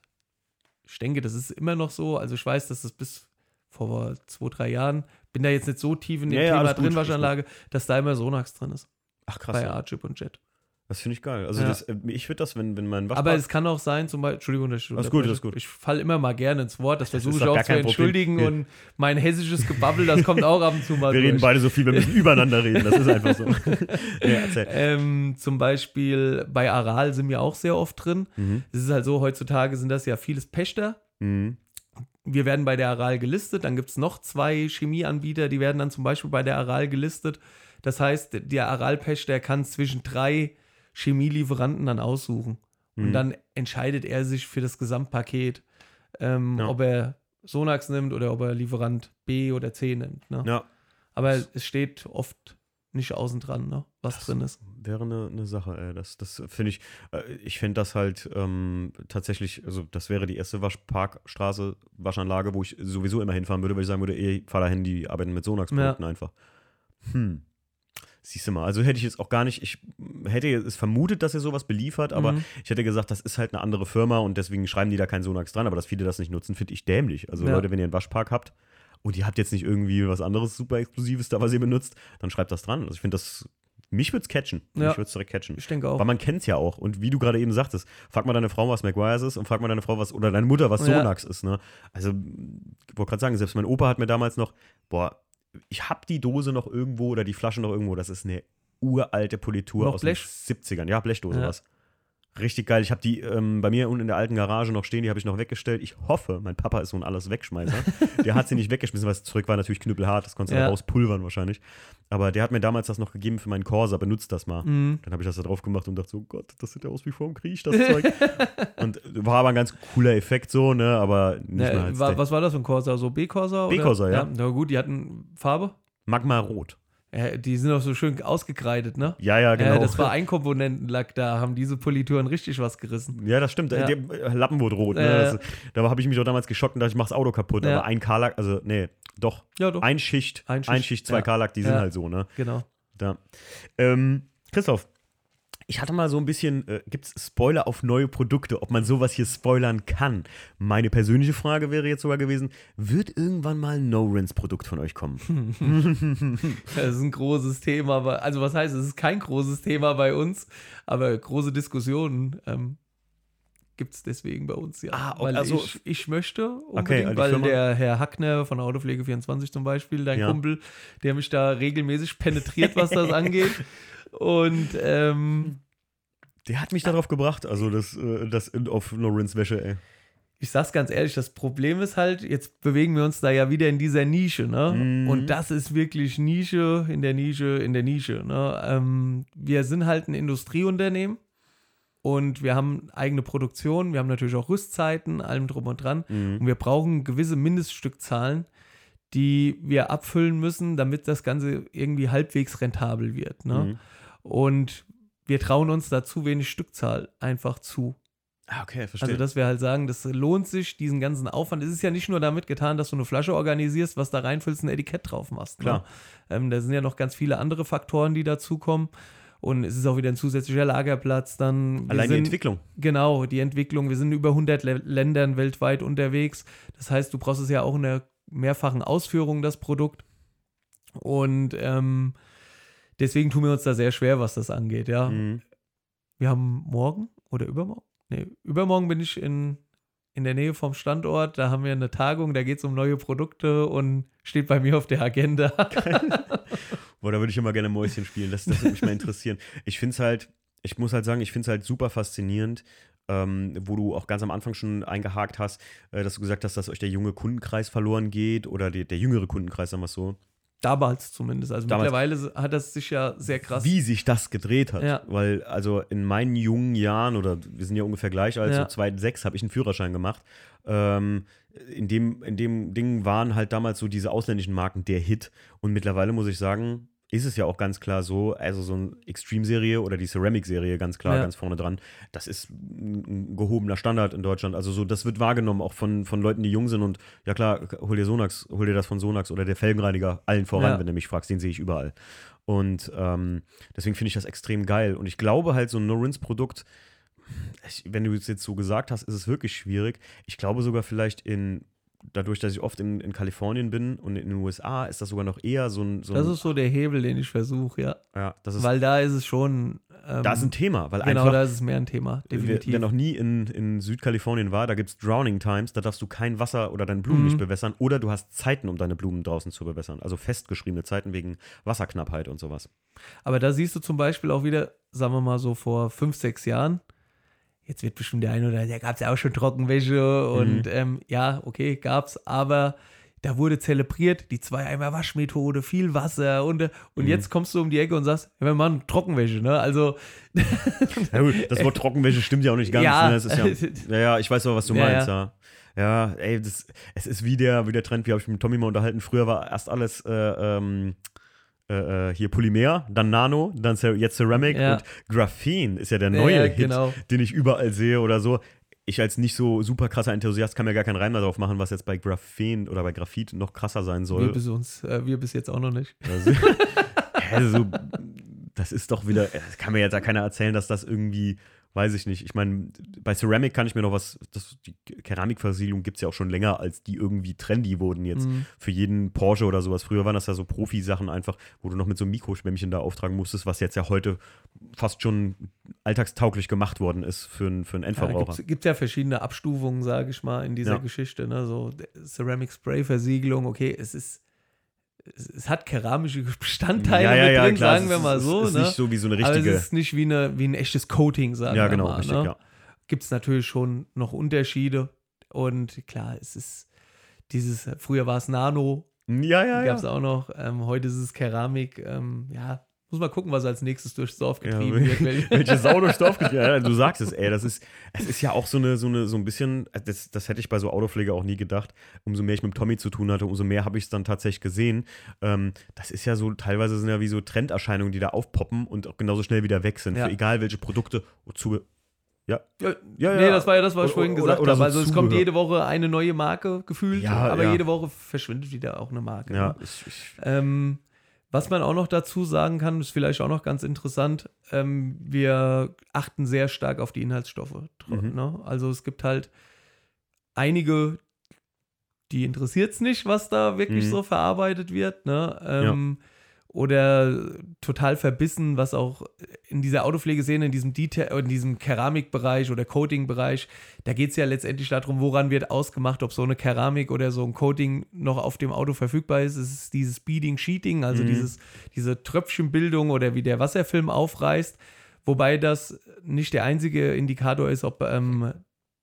ich denke, das ist immer noch so. Also ich weiß, dass das bis vor zwei, drei Jahren, bin da jetzt nicht so tief in dem Ja, ja, Thema gut, drin, alles Waschanlage, dass da immer Sonax drin ist. Ach krass, bei ja. Archip und Jet. Das finde ich geil. Also Ja. das, äh, ich würde das, wenn, wenn mein Waschpark... Aber es kann auch sein, zum Beispiel, Entschuldigung, ich Alles gut, unterbreche. alles gut. Ich falle immer mal gerne ins Wort, das Das versuche ist ich auch zu entschuldigen Wir- und mein hessisches Gebabbel, das kommt auch ab und zu mal wir durch. reden beide so viel, wir müssen übereinander reden. Das ist einfach so. ja. Ähm, zum Beispiel bei Aral sind wir auch sehr oft drin. Mhm. Es ist halt so, heutzutage sind das ja vieles Pächter. Mhm. Wir werden bei der Aral gelistet, dann gibt es noch zwei Chemieanbieter, die werden dann zum Beispiel bei der Aral gelistet. Das heißt, der Aral-Pächter kann zwischen drei Chemielieferanten dann aussuchen. Und Mhm. dann entscheidet er sich für das Gesamtpaket. ähm, Ja. ob er Sonax nimmt oder ob er Lieferant B oder C nimmt. Ne? Ja, Aber es steht oft nicht außen dran, ne? was drin ist. wäre eine, eine Sache, ey. Das, das finde ich, äh, ich fände das halt ähm, tatsächlich, also das wäre die erste Waschparkstraße, Waschanlage, wo ich sowieso immer hinfahren würde, weil ich sagen würde, ey, fahr dahin, die arbeiten mit Sonax-Produkten einfach. Hm. Siehst du mal, also hätte ich jetzt auch gar nicht, ich hätte es vermutet, dass er sowas beliefert, aber Mhm. ich hätte gesagt, das ist halt eine andere Firma und deswegen schreiben die da kein Sonax dran, aber dass viele das nicht nutzen, finde ich dämlich. Also Ja. Leute, wenn ihr einen Waschpark habt und ihr habt jetzt nicht irgendwie was anderes super Explosives da, was ihr benutzt, dann schreibt das dran. Also ich finde das, mich würde es catchen. Ja. Mich würde es direkt catchen. Ich denke auch. Weil man kennt es ja auch. Und wie du gerade eben sagtest, frag mal deine Frau, was McGuire's ist und frag mal deine Frau, was, oder deine Mutter, was Ja. Sonax ist, ne? Also, ich wollte gerade sagen, selbst mein Opa hat mir damals noch, boah, ich hab die Dose noch irgendwo oder die Flasche noch irgendwo, das ist eine uralte Politur Noch aus Blech? den 70ern. Ja, Blechdose Ja. was. Richtig geil. Ich habe die ähm, bei mir unten in der alten Garage noch stehen, die habe ich noch weggestellt. Ich hoffe, mein Papa ist so ein Alles-Wegschmeißer. der hat sie nicht weggeschmissen, weil es zurück war natürlich knüppelhart, das konntest du Ja. ja. rauspulvern wahrscheinlich. Aber der hat mir damals das noch gegeben für meinen Corsa, benutzt das mal. Mhm. Dann habe ich das da drauf gemacht und dachte so, Gott, das sieht ja aus wie vorm Krieg, das Zeug. und war aber ein ganz cooler Effekt so, ne, aber nicht mehr Ja, als war, was war das für ein Corsa? So B-Corsa? B-Corsa, ja. Na gut, die hatten Farbe. Magma Rot. Die sind auch so schön ausgekreidet, ne? Ja, ja, genau. Ja, das war ein Komponentenlack, da haben diese Polituren richtig was gerissen. Ja, das stimmt. Ja. Der äh, Lappen wurde rot. Ne? Das, da habe ich mich doch damals geschockt und dachte, ich mach's Auto kaputt. Aber ein Karlack, also nee, doch. Ja, doch. Ein Schicht, Ein ein Schicht, Schicht, zwei ja. Karlack, die sind halt so, ne? Genau. Da. Ähm, Christoph, ich hatte mal so ein bisschen, äh, gibt es Spoiler auf neue Produkte, ob man sowas hier spoilern kann? Meine persönliche Frage wäre jetzt sogar gewesen, wird irgendwann mal ein No-Rinse-Produkt von euch kommen? Das ist ein großes Thema, also was heißt, es ist kein großes Thema bei uns, aber große Diskussionen ähm, gibt es deswegen bei uns ja. Ah, okay, also- ich, ich möchte unbedingt, Okay, weil der Herr Hackner von Autopflege24 zum Beispiel, dein Ja. Kumpel, der mich da regelmäßig penetriert, was das angeht. Und ähm, Der hat mich darauf gebracht, also das, äh, das in- auf No-Rinse-Wäsche, ey. ich sag's ganz ehrlich, das Problem ist halt, jetzt bewegen wir uns da ja wieder in dieser Nische, ne? Mhm. Und das ist wirklich Nische in der Nische in der Nische, ne? Ähm, wir sind halt ein Industrieunternehmen und wir haben eigene Produktion, wir haben natürlich auch Rüstzeiten, allem drum und dran. Mhm. Und wir brauchen gewisse Mindeststückzahlen, die wir abfüllen müssen, damit das Ganze irgendwie halbwegs rentabel wird. Ne? Mhm. Und wir trauen uns da zu wenig Stückzahl einfach zu. Ah, okay, verstehe. Also, dass wir halt sagen, das lohnt sich, diesen ganzen Aufwand. Es ist ja nicht nur damit getan, dass du eine Flasche organisierst, was da reinfüllst, ein Etikett drauf machst. Klar. Ne? Ähm, da sind ja noch ganz viele andere Faktoren, die dazukommen. Und es ist auch wieder ein zusätzlicher Lagerplatz. Dann Allein die sind- Entwicklung. Genau, die Entwicklung. Wir sind in über 100 Le Ländern weltweit unterwegs. Das heißt, du brauchst es ja auch in der mehrfachen Ausführung, das Produkt. Und ähm, deswegen tun wir uns da sehr schwer, was das angeht, ja. Mhm. Wir haben morgen oder übermorgen? Nee, übermorgen bin ich in, in der Nähe vom Standort. Da haben wir eine Tagung, da geht es um neue Produkte und steht bei mir auf der Agenda. Boah, da würde ich immer gerne Mäuschen spielen. Das, das würde mich mal interessieren. Ich finde es halt, ich muss halt sagen, ich finde es halt super faszinierend, ähm, wo du auch ganz am Anfang schon eingehakt hast, äh, dass du gesagt hast, dass euch der junge Kundenkreis verloren geht oder die, der jüngere Kundenkreis, sagen wir es so. Damals zumindest. Also Damals. mittlerweile hat das sich ja sehr krass. Wie sich das gedreht hat. Ja. Weil, also in meinen jungen Jahren, oder wir sind ja ungefähr gleich alt, Ja. so 2006 habe ich einen Führerschein gemacht. Ähm, in, dem, in dem Ding waren halt damals so diese ausländischen Marken der Hit. Und mittlerweile muss ich sagen, ist es ja auch ganz klar so, also so eine Extreme-Serie oder die Ceramic-Serie ganz klar, Ja. ganz vorne dran, das ist ein gehobener Standard in Deutschland. Also so, das wird wahrgenommen auch von, von Leuten, die jung sind und ja klar, hol dir Sonax, hol dir das von Sonax oder der Felgenreiniger allen voran, Ja. wenn du mich fragst, den sehe ich überall. Und ähm, deswegen finde ich das extrem geil. Und ich glaube halt, so ein No-Rinse-Produkt, ich- wenn du es jetzt so gesagt hast, ist es wirklich schwierig. Ich glaube sogar vielleicht in, dadurch, dass ich oft in, in Kalifornien bin und in den USA, ist das sogar noch eher so ein. So Das ein ist so der Hebel, den ich versuche, ja. ja, ist, Weil da ist es schon. Ähm, da ist ein Thema, weil genau, einfach. da ist es mehr ein Thema, definitiv. wer noch nie in, in Südkalifornien war, da gibt es Drowning Times, da darfst du kein Wasser oder deine Blumen Mhm. nicht bewässern oder du hast Zeiten, um deine Blumen draußen zu bewässern. Also festgeschriebene Zeiten wegen Wasserknappheit und sowas. Aber da siehst du zum Beispiel auch wieder, sagen wir mal so vor fünf, sechs Jahren, jetzt wird bestimmt der eine oder der gab es ja auch schon Trockenwäsche und ähm, ja, okay, gab's, aber da wurde zelebriert, die Zwei-Eimer-Waschmethode, viel Wasser und, und Mhm. jetzt kommst du um die Ecke und sagst, wir machen Trockenwäsche, ne? Also, Ja, gut, das Wort Trockenwäsche stimmt ja auch nicht ganz. Ja. Ne? Es ist ja, ja, ich weiß aber, was du meinst, ja. Ja, ey, das, es ist wie der, wie der Trend, wie habe ich mit Tommy mal unterhalten. Früher war erst alles äh, ähm, äh, äh hier Polymer, dann Nano, dann jetzt Ceramic Ja. und Graphen ist ja der neue Ja, Hit, genau. den ich überall sehe oder so. Ich als nicht so super krasser Enthusiast kann mir gar keinen Reim darauf machen, was jetzt bei Graphen oder bei Graphit noch krasser sein Wir soll. bis uns, äh, wir bis jetzt auch noch nicht. Also, also, das ist doch wieder, das kann mir jetzt ja keiner erzählen, dass das irgendwie, weiß ich nicht. Ich meine, bei Ceramic kann ich mir noch was, das, die Keramikversiegelung gibt es ja auch schon länger, als die irgendwie trendy wurden jetzt Mhm. für jeden Porsche oder sowas. Früher waren das ja so Profi-Sachen einfach, wo du noch mit so einem Mikroschwämmchen da auftragen musstest, was jetzt ja heute fast schon alltagstauglich gemacht worden ist für, einen- für einen Ja, Endverbraucher. gibt es ja verschiedene Abstufungen, sage ich mal, in dieser Ja. Geschichte. Ne? So Ceramic Spray Versiegelung, okay, es ist, es, hat keramische Bestandteile mit drin, sagen es wir ist- mal es so. ist ne? nicht so wie so eine Aber es richtige. ist nicht wie, eine, wie ein echtes Coating, sagen ja, wir genau, mal. richtig, ne? ja. Gibt es natürlich schon noch Unterschiede. Und klar, es ist dieses, früher war es Nano, Ja, ja, gab es ja. auch noch. Ähm, heute ist es Keramik. Ähm, ja, muss mal gucken, was als nächstes durchs Dorf Ja, getrieben wird. Wel- Welche Sau durch Dorf getrieben. Ja, du sagst es, ey. Das ist, es ist ja auch so eine, so eine, so ein bisschen, das, das hätte ich bei so Autopflege auch nie gedacht. Umso mehr ich mit Tommy zu tun hatte, umso mehr habe ich es dann tatsächlich gesehen. Ähm, das ist ja so, teilweise sind ja wie so Trenderscheinungen, die da aufpoppen und auch genauso schnell wieder weg sind. Ja. Für egal welche Produkte. Zu, ja, Ja, Ja, nee, ja. das war ja das, was ich vorhin oder- gesagt oder habe. so also es kommt jede Woche eine neue Marke gefühlt, Ja, aber ja. jede Woche verschwindet wieder auch eine Marke. ja. Ne? Ich, ich, Ähm, was man auch noch dazu sagen kann, ist vielleicht auch noch ganz interessant, ähm, wir achten sehr stark auf die Inhaltsstoffe. Mhm. Ne? Also es gibt halt einige, die interessiert es nicht, was da wirklich Mhm. so verarbeitet wird. Ne? Ähm, Oder total verbissen, was auch in dieser Autopflegeszene, in diesem Detail, in diesem Keramikbereich oder Coating-Bereich, da geht es ja letztendlich darum, woran wird ausgemacht, ob so eine Keramik oder so ein Coating noch auf dem Auto verfügbar ist. Es ist dieses Beading, Sheeting, also Mhm. dieses, diese Tröpfchenbildung oder wie der Wasserfilm aufreißt. Wobei das nicht der einzige Indikator ist, ob ähm,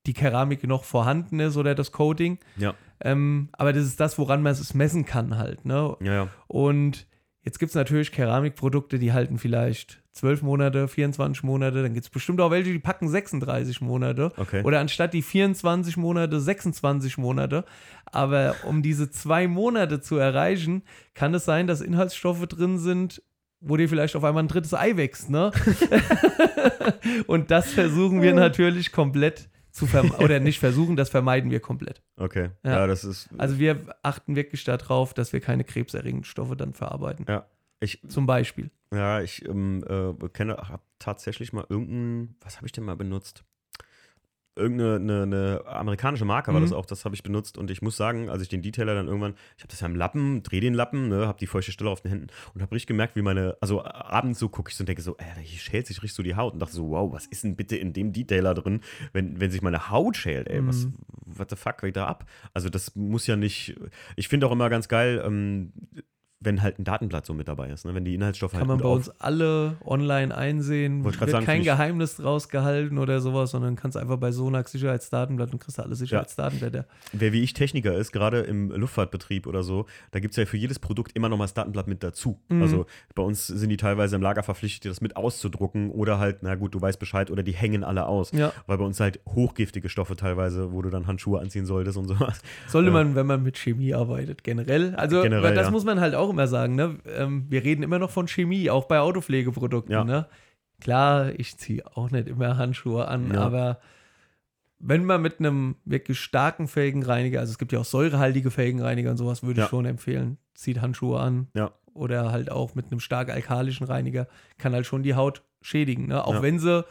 die Keramik noch vorhanden ist oder das Coating. ja, Ähm, aber das ist das, woran man es messen kann halt. Ne? ja, ja. Und jetzt gibt es natürlich Keramikprodukte, die halten vielleicht 12 Monate, 24 Monate. Dann gibt es bestimmt auch welche, die packen 36 Monate. Okay. Oder anstatt die 24 Monate, 26 Monate. Aber um diese zwei Monate zu erreichen, kann es sein, dass Inhaltsstoffe drin sind, wo dir vielleicht auf einmal ein drittes Ei wächst, ne? Und das versuchen wir natürlich komplett zu vermeiden. Oder nicht versuchen, das vermeiden wir komplett. Okay. Ja. Ja, das ist. Also wir achten wirklich darauf, dass wir keine krebserregenden Stoffe dann verarbeiten. ja. Ich, Zum Beispiel. Ja, ich ähm, äh, kenne, habe tatsächlich mal irgendein, was habe ich denn mal benutzt? Irgendeine eine, eine amerikanische Marke war Mhm. das auch, das habe ich benutzt und ich muss sagen, als ich den Detailer dann irgendwann, ich habe das ja im Lappen, drehe den Lappen, ne, habe die feuchte Stelle auf den Händen und habe richtig gemerkt, wie meine, also abends so gucke ich so und denke so, ey, hier schält sich richtig so die Haut und dachte so, wow, was ist denn bitte in dem Detailer drin, wenn, wenn sich meine Haut schält, ey, was, Mhm. what the fuck, geht da ab? Also das muss ja nicht, ich finde auch immer ganz geil, ähm, wenn halt ein Datenblatt so mit dabei ist, ne? wenn die Inhaltsstoffe Kann halt man bei uns alle online einsehen. Wird sagen, kein Geheimnis draus gehalten oder sowas, sondern kannst einfach bei Sonax Sicherheitsdatenblatt und kriegst alle Sicherheitsdatenblätter. Wer wie ich Techniker ist, gerade im Luftfahrtbetrieb oder so, da gibt es ja für jedes Produkt immer noch mal das Datenblatt mit dazu. Mhm. Also bei uns sind die teilweise im Lager verpflichtet, dir das mit auszudrucken oder halt, na gut, du weißt Bescheid oder die hängen alle aus. Ja. Weil bei uns halt hochgiftige Stoffe teilweise, wo du dann Handschuhe anziehen solltest und sowas. Sollte Ja. man, wenn man mit Chemie arbeitet, generell. Also Generell, das ja. muss man halt auch immer sagen. Ne? Ähm, wir reden immer noch von Chemie, auch bei Autopflegeprodukten. Ja. Ne? Klar, ich ziehe auch nicht immer Handschuhe an, Ja. aber wenn man mit einem wirklich starken Felgenreiniger, also es gibt ja auch säurehaltige Felgenreiniger und sowas, würde Ja. ich schon empfehlen, zieht Handschuhe an. Ja. Oder halt auch mit einem stark alkalischen Reiniger, kann halt schon die Haut schädigen. Ne? Auch wenn sie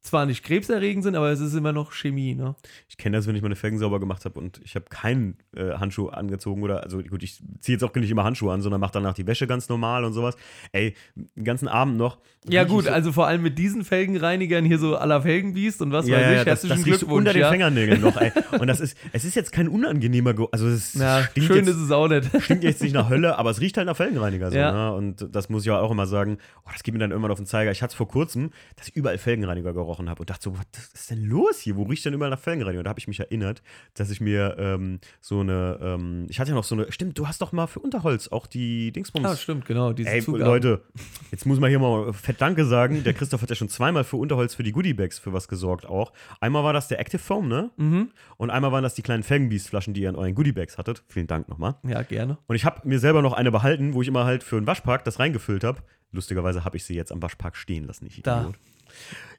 zwar nicht krebserregend sind, aber es ist immer noch Chemie. Ne? Ich kenne das, wenn ich meine Felgen sauber gemacht habe und ich habe keinen äh, Handschuh angezogen oder, also gut, ich ziehe jetzt auch nicht immer Handschuhe an, sondern mache danach die Wäsche ganz normal und sowas. Ey, den ganzen Abend noch. Ja, gut, so- also vor allem mit diesen Felgenreinigern hier so la Felgenbiest und was ja, weiß ja, ich, ja, das, herzlichen das du Glückwunsch. unter den ja. Fingernägeln noch, ey. Und das ist, es ist jetzt kein unangenehmer, Ge also es Ja, stinkt schön jetzt, ist es auch nicht. Klingt jetzt nicht nach Hölle, aber es riecht halt nach Felgenreiniger. So, Ja. ne? Und das muss ich ja auch immer sagen, oh, das geht mir dann irgendwann auf den Zeiger. Ich hatte es vor kurzem, dass überall Felgenreiniger gerochen gerochen habe und dachte so, was ist denn los hier? Wo riecht denn überall nach Felgenreinigung? Und da habe ich mich erinnert, dass ich mir ähm, so eine, ähm, ich hatte ja noch so eine, stimmt, du hast doch mal für Unterholz auch die Dingsbums. Ah, stimmt, genau. Diese Ey, Zugaben. Leute, jetzt muss man hier mal fett Danke sagen. Der Christoph hat ja schon zweimal für Unterholz für die Goodiebags für was gesorgt auch. Einmal war das der Active Foam, ne? Mhm. Und einmal waren das die kleinen Felgenbeast-Flaschen, die ihr in euren Goodiebags hattet. Vielen Dank nochmal. Ja, gerne. Und ich habe mir selber noch eine behalten, wo ich immer halt für einen Waschpark das reingefüllt habe. Lustigerweise habe ich sie jetzt am Waschpark stehen lassen, ich Da. Idiot.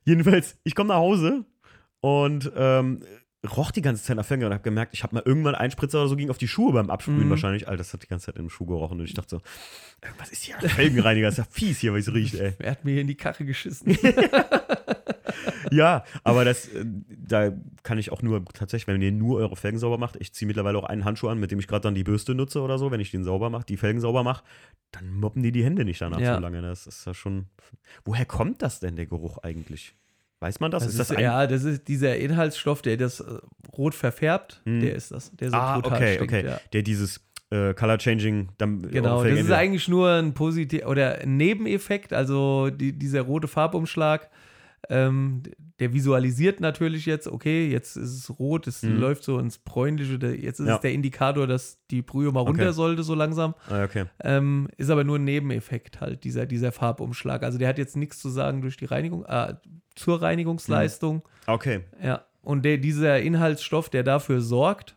Jedenfalls, ich komme nach Hause und ähm, roch die ganze Zeit nach Felgen und habe gemerkt, ich habe mal irgendwann einen Spritzer oder so ging auf die Schuhe beim Absprühen Mhm. wahrscheinlich. Alter, das hat die ganze Zeit im Schuh gerochen und ich dachte so, was ist hier? Felgenreiniger, ist ja fies hier, wie es riecht, ey. Wer hat mir hier in die Karre geschissen? Ja, aber das, äh, da kann ich auch nur tatsächlich, wenn ihr nur eure Felgen sauber macht, ich ziehe mittlerweile auch einen Handschuh an, mit dem ich gerade dann die Bürste nutze oder so, wenn ich den sauber mache, die Felgen sauber mache, dann moppen die die Hände nicht danach Ja. so lange. Das ist ja schon. Woher kommt das denn, der Geruch eigentlich? Weiß man das? Das ist das ist, ein- ja, das ist dieser Inhaltsstoff, der das äh, rot verfärbt, Mhm. der ist das. Der so Ah, brutal okay, stinkt, okay. Ja. Der dieses äh, Color Changing dann Genau, das ist eigentlich nur ein positiv oder ein Nebeneffekt, also die, dieser rote Farbumschlag, ähm, der visualisiert natürlich jetzt, okay, jetzt ist es rot, es Mhm. läuft so ins Bräunliche, jetzt ist Ja. es der Indikator, dass die Brühe mal Okay. runter sollte, so langsam. Ah, okay. Ähm, ist aber nur ein Nebeneffekt halt, dieser, dieser Farbumschlag. Also der hat jetzt nichts zu sagen durch die Reinigung, äh, zur Reinigungsleistung. Okay. Ja. Und der, dieser Inhaltsstoff, der dafür sorgt,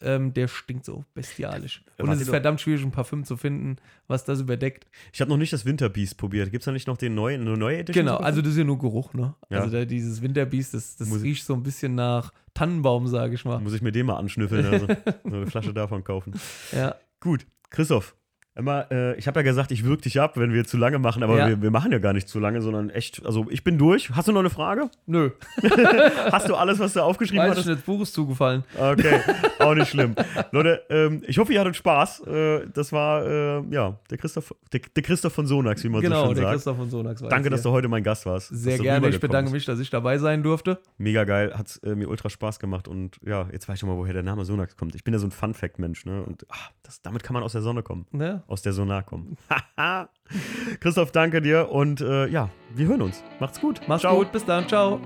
ähm, der stinkt so bestialisch. Und es ist verdammt schwierig, ein Parfüm zu finden, was das überdeckt. Ich habe noch nicht das Winterbeast probiert. Gibt es da nicht noch den neuen, eine neue Edition? Genau, also das ist ja nur Geruch, ne? Ja. Also da, dieses Winterbiest, das, das Muss- riecht so ein bisschen nach Tannenbaum, sage ich mal. Muss ich mir den mal anschnüffeln, also so eine Flasche davon kaufen. Ja. Gut, Christoph. Immer, äh, ich habe ja gesagt, ich würg dich ab, wenn wir zu lange machen, aber Ja. wir, wir machen ja gar nicht zu lange, sondern echt, also ich bin durch. Hast du noch eine Frage? Nö, Hast du alles, was du aufgeschrieben weiß hattest? schon, das Buch ist zugefallen. Okay, auch nicht schlimm. Leute, ähm, ich hoffe, ihr hattet Spaß. Äh, das war, äh, ja, der Christoph, der, der Christoph von Sonax, wie man so Genau, schön der sagt. Christoph von Sonax war Danke, dass du heute mein Gast warst. Sehr gerne. Ich bedanke mich, dass ich dabei sein durfte. Mega geil, hat äh, mir ultra Spaß gemacht und ja, jetzt weiß ich schon mal, woher der Name Sonax kommt. Ich bin ja so ein Fun-Fact-Mensch, ne? Und ah, das, damit kann man aus der Sonne kommen. Ne? Aus der Sonar kommen. Christoph, danke dir und äh, ja, wir hören uns. Macht's gut. Mach's Ciao. gut, bis dann, ciao.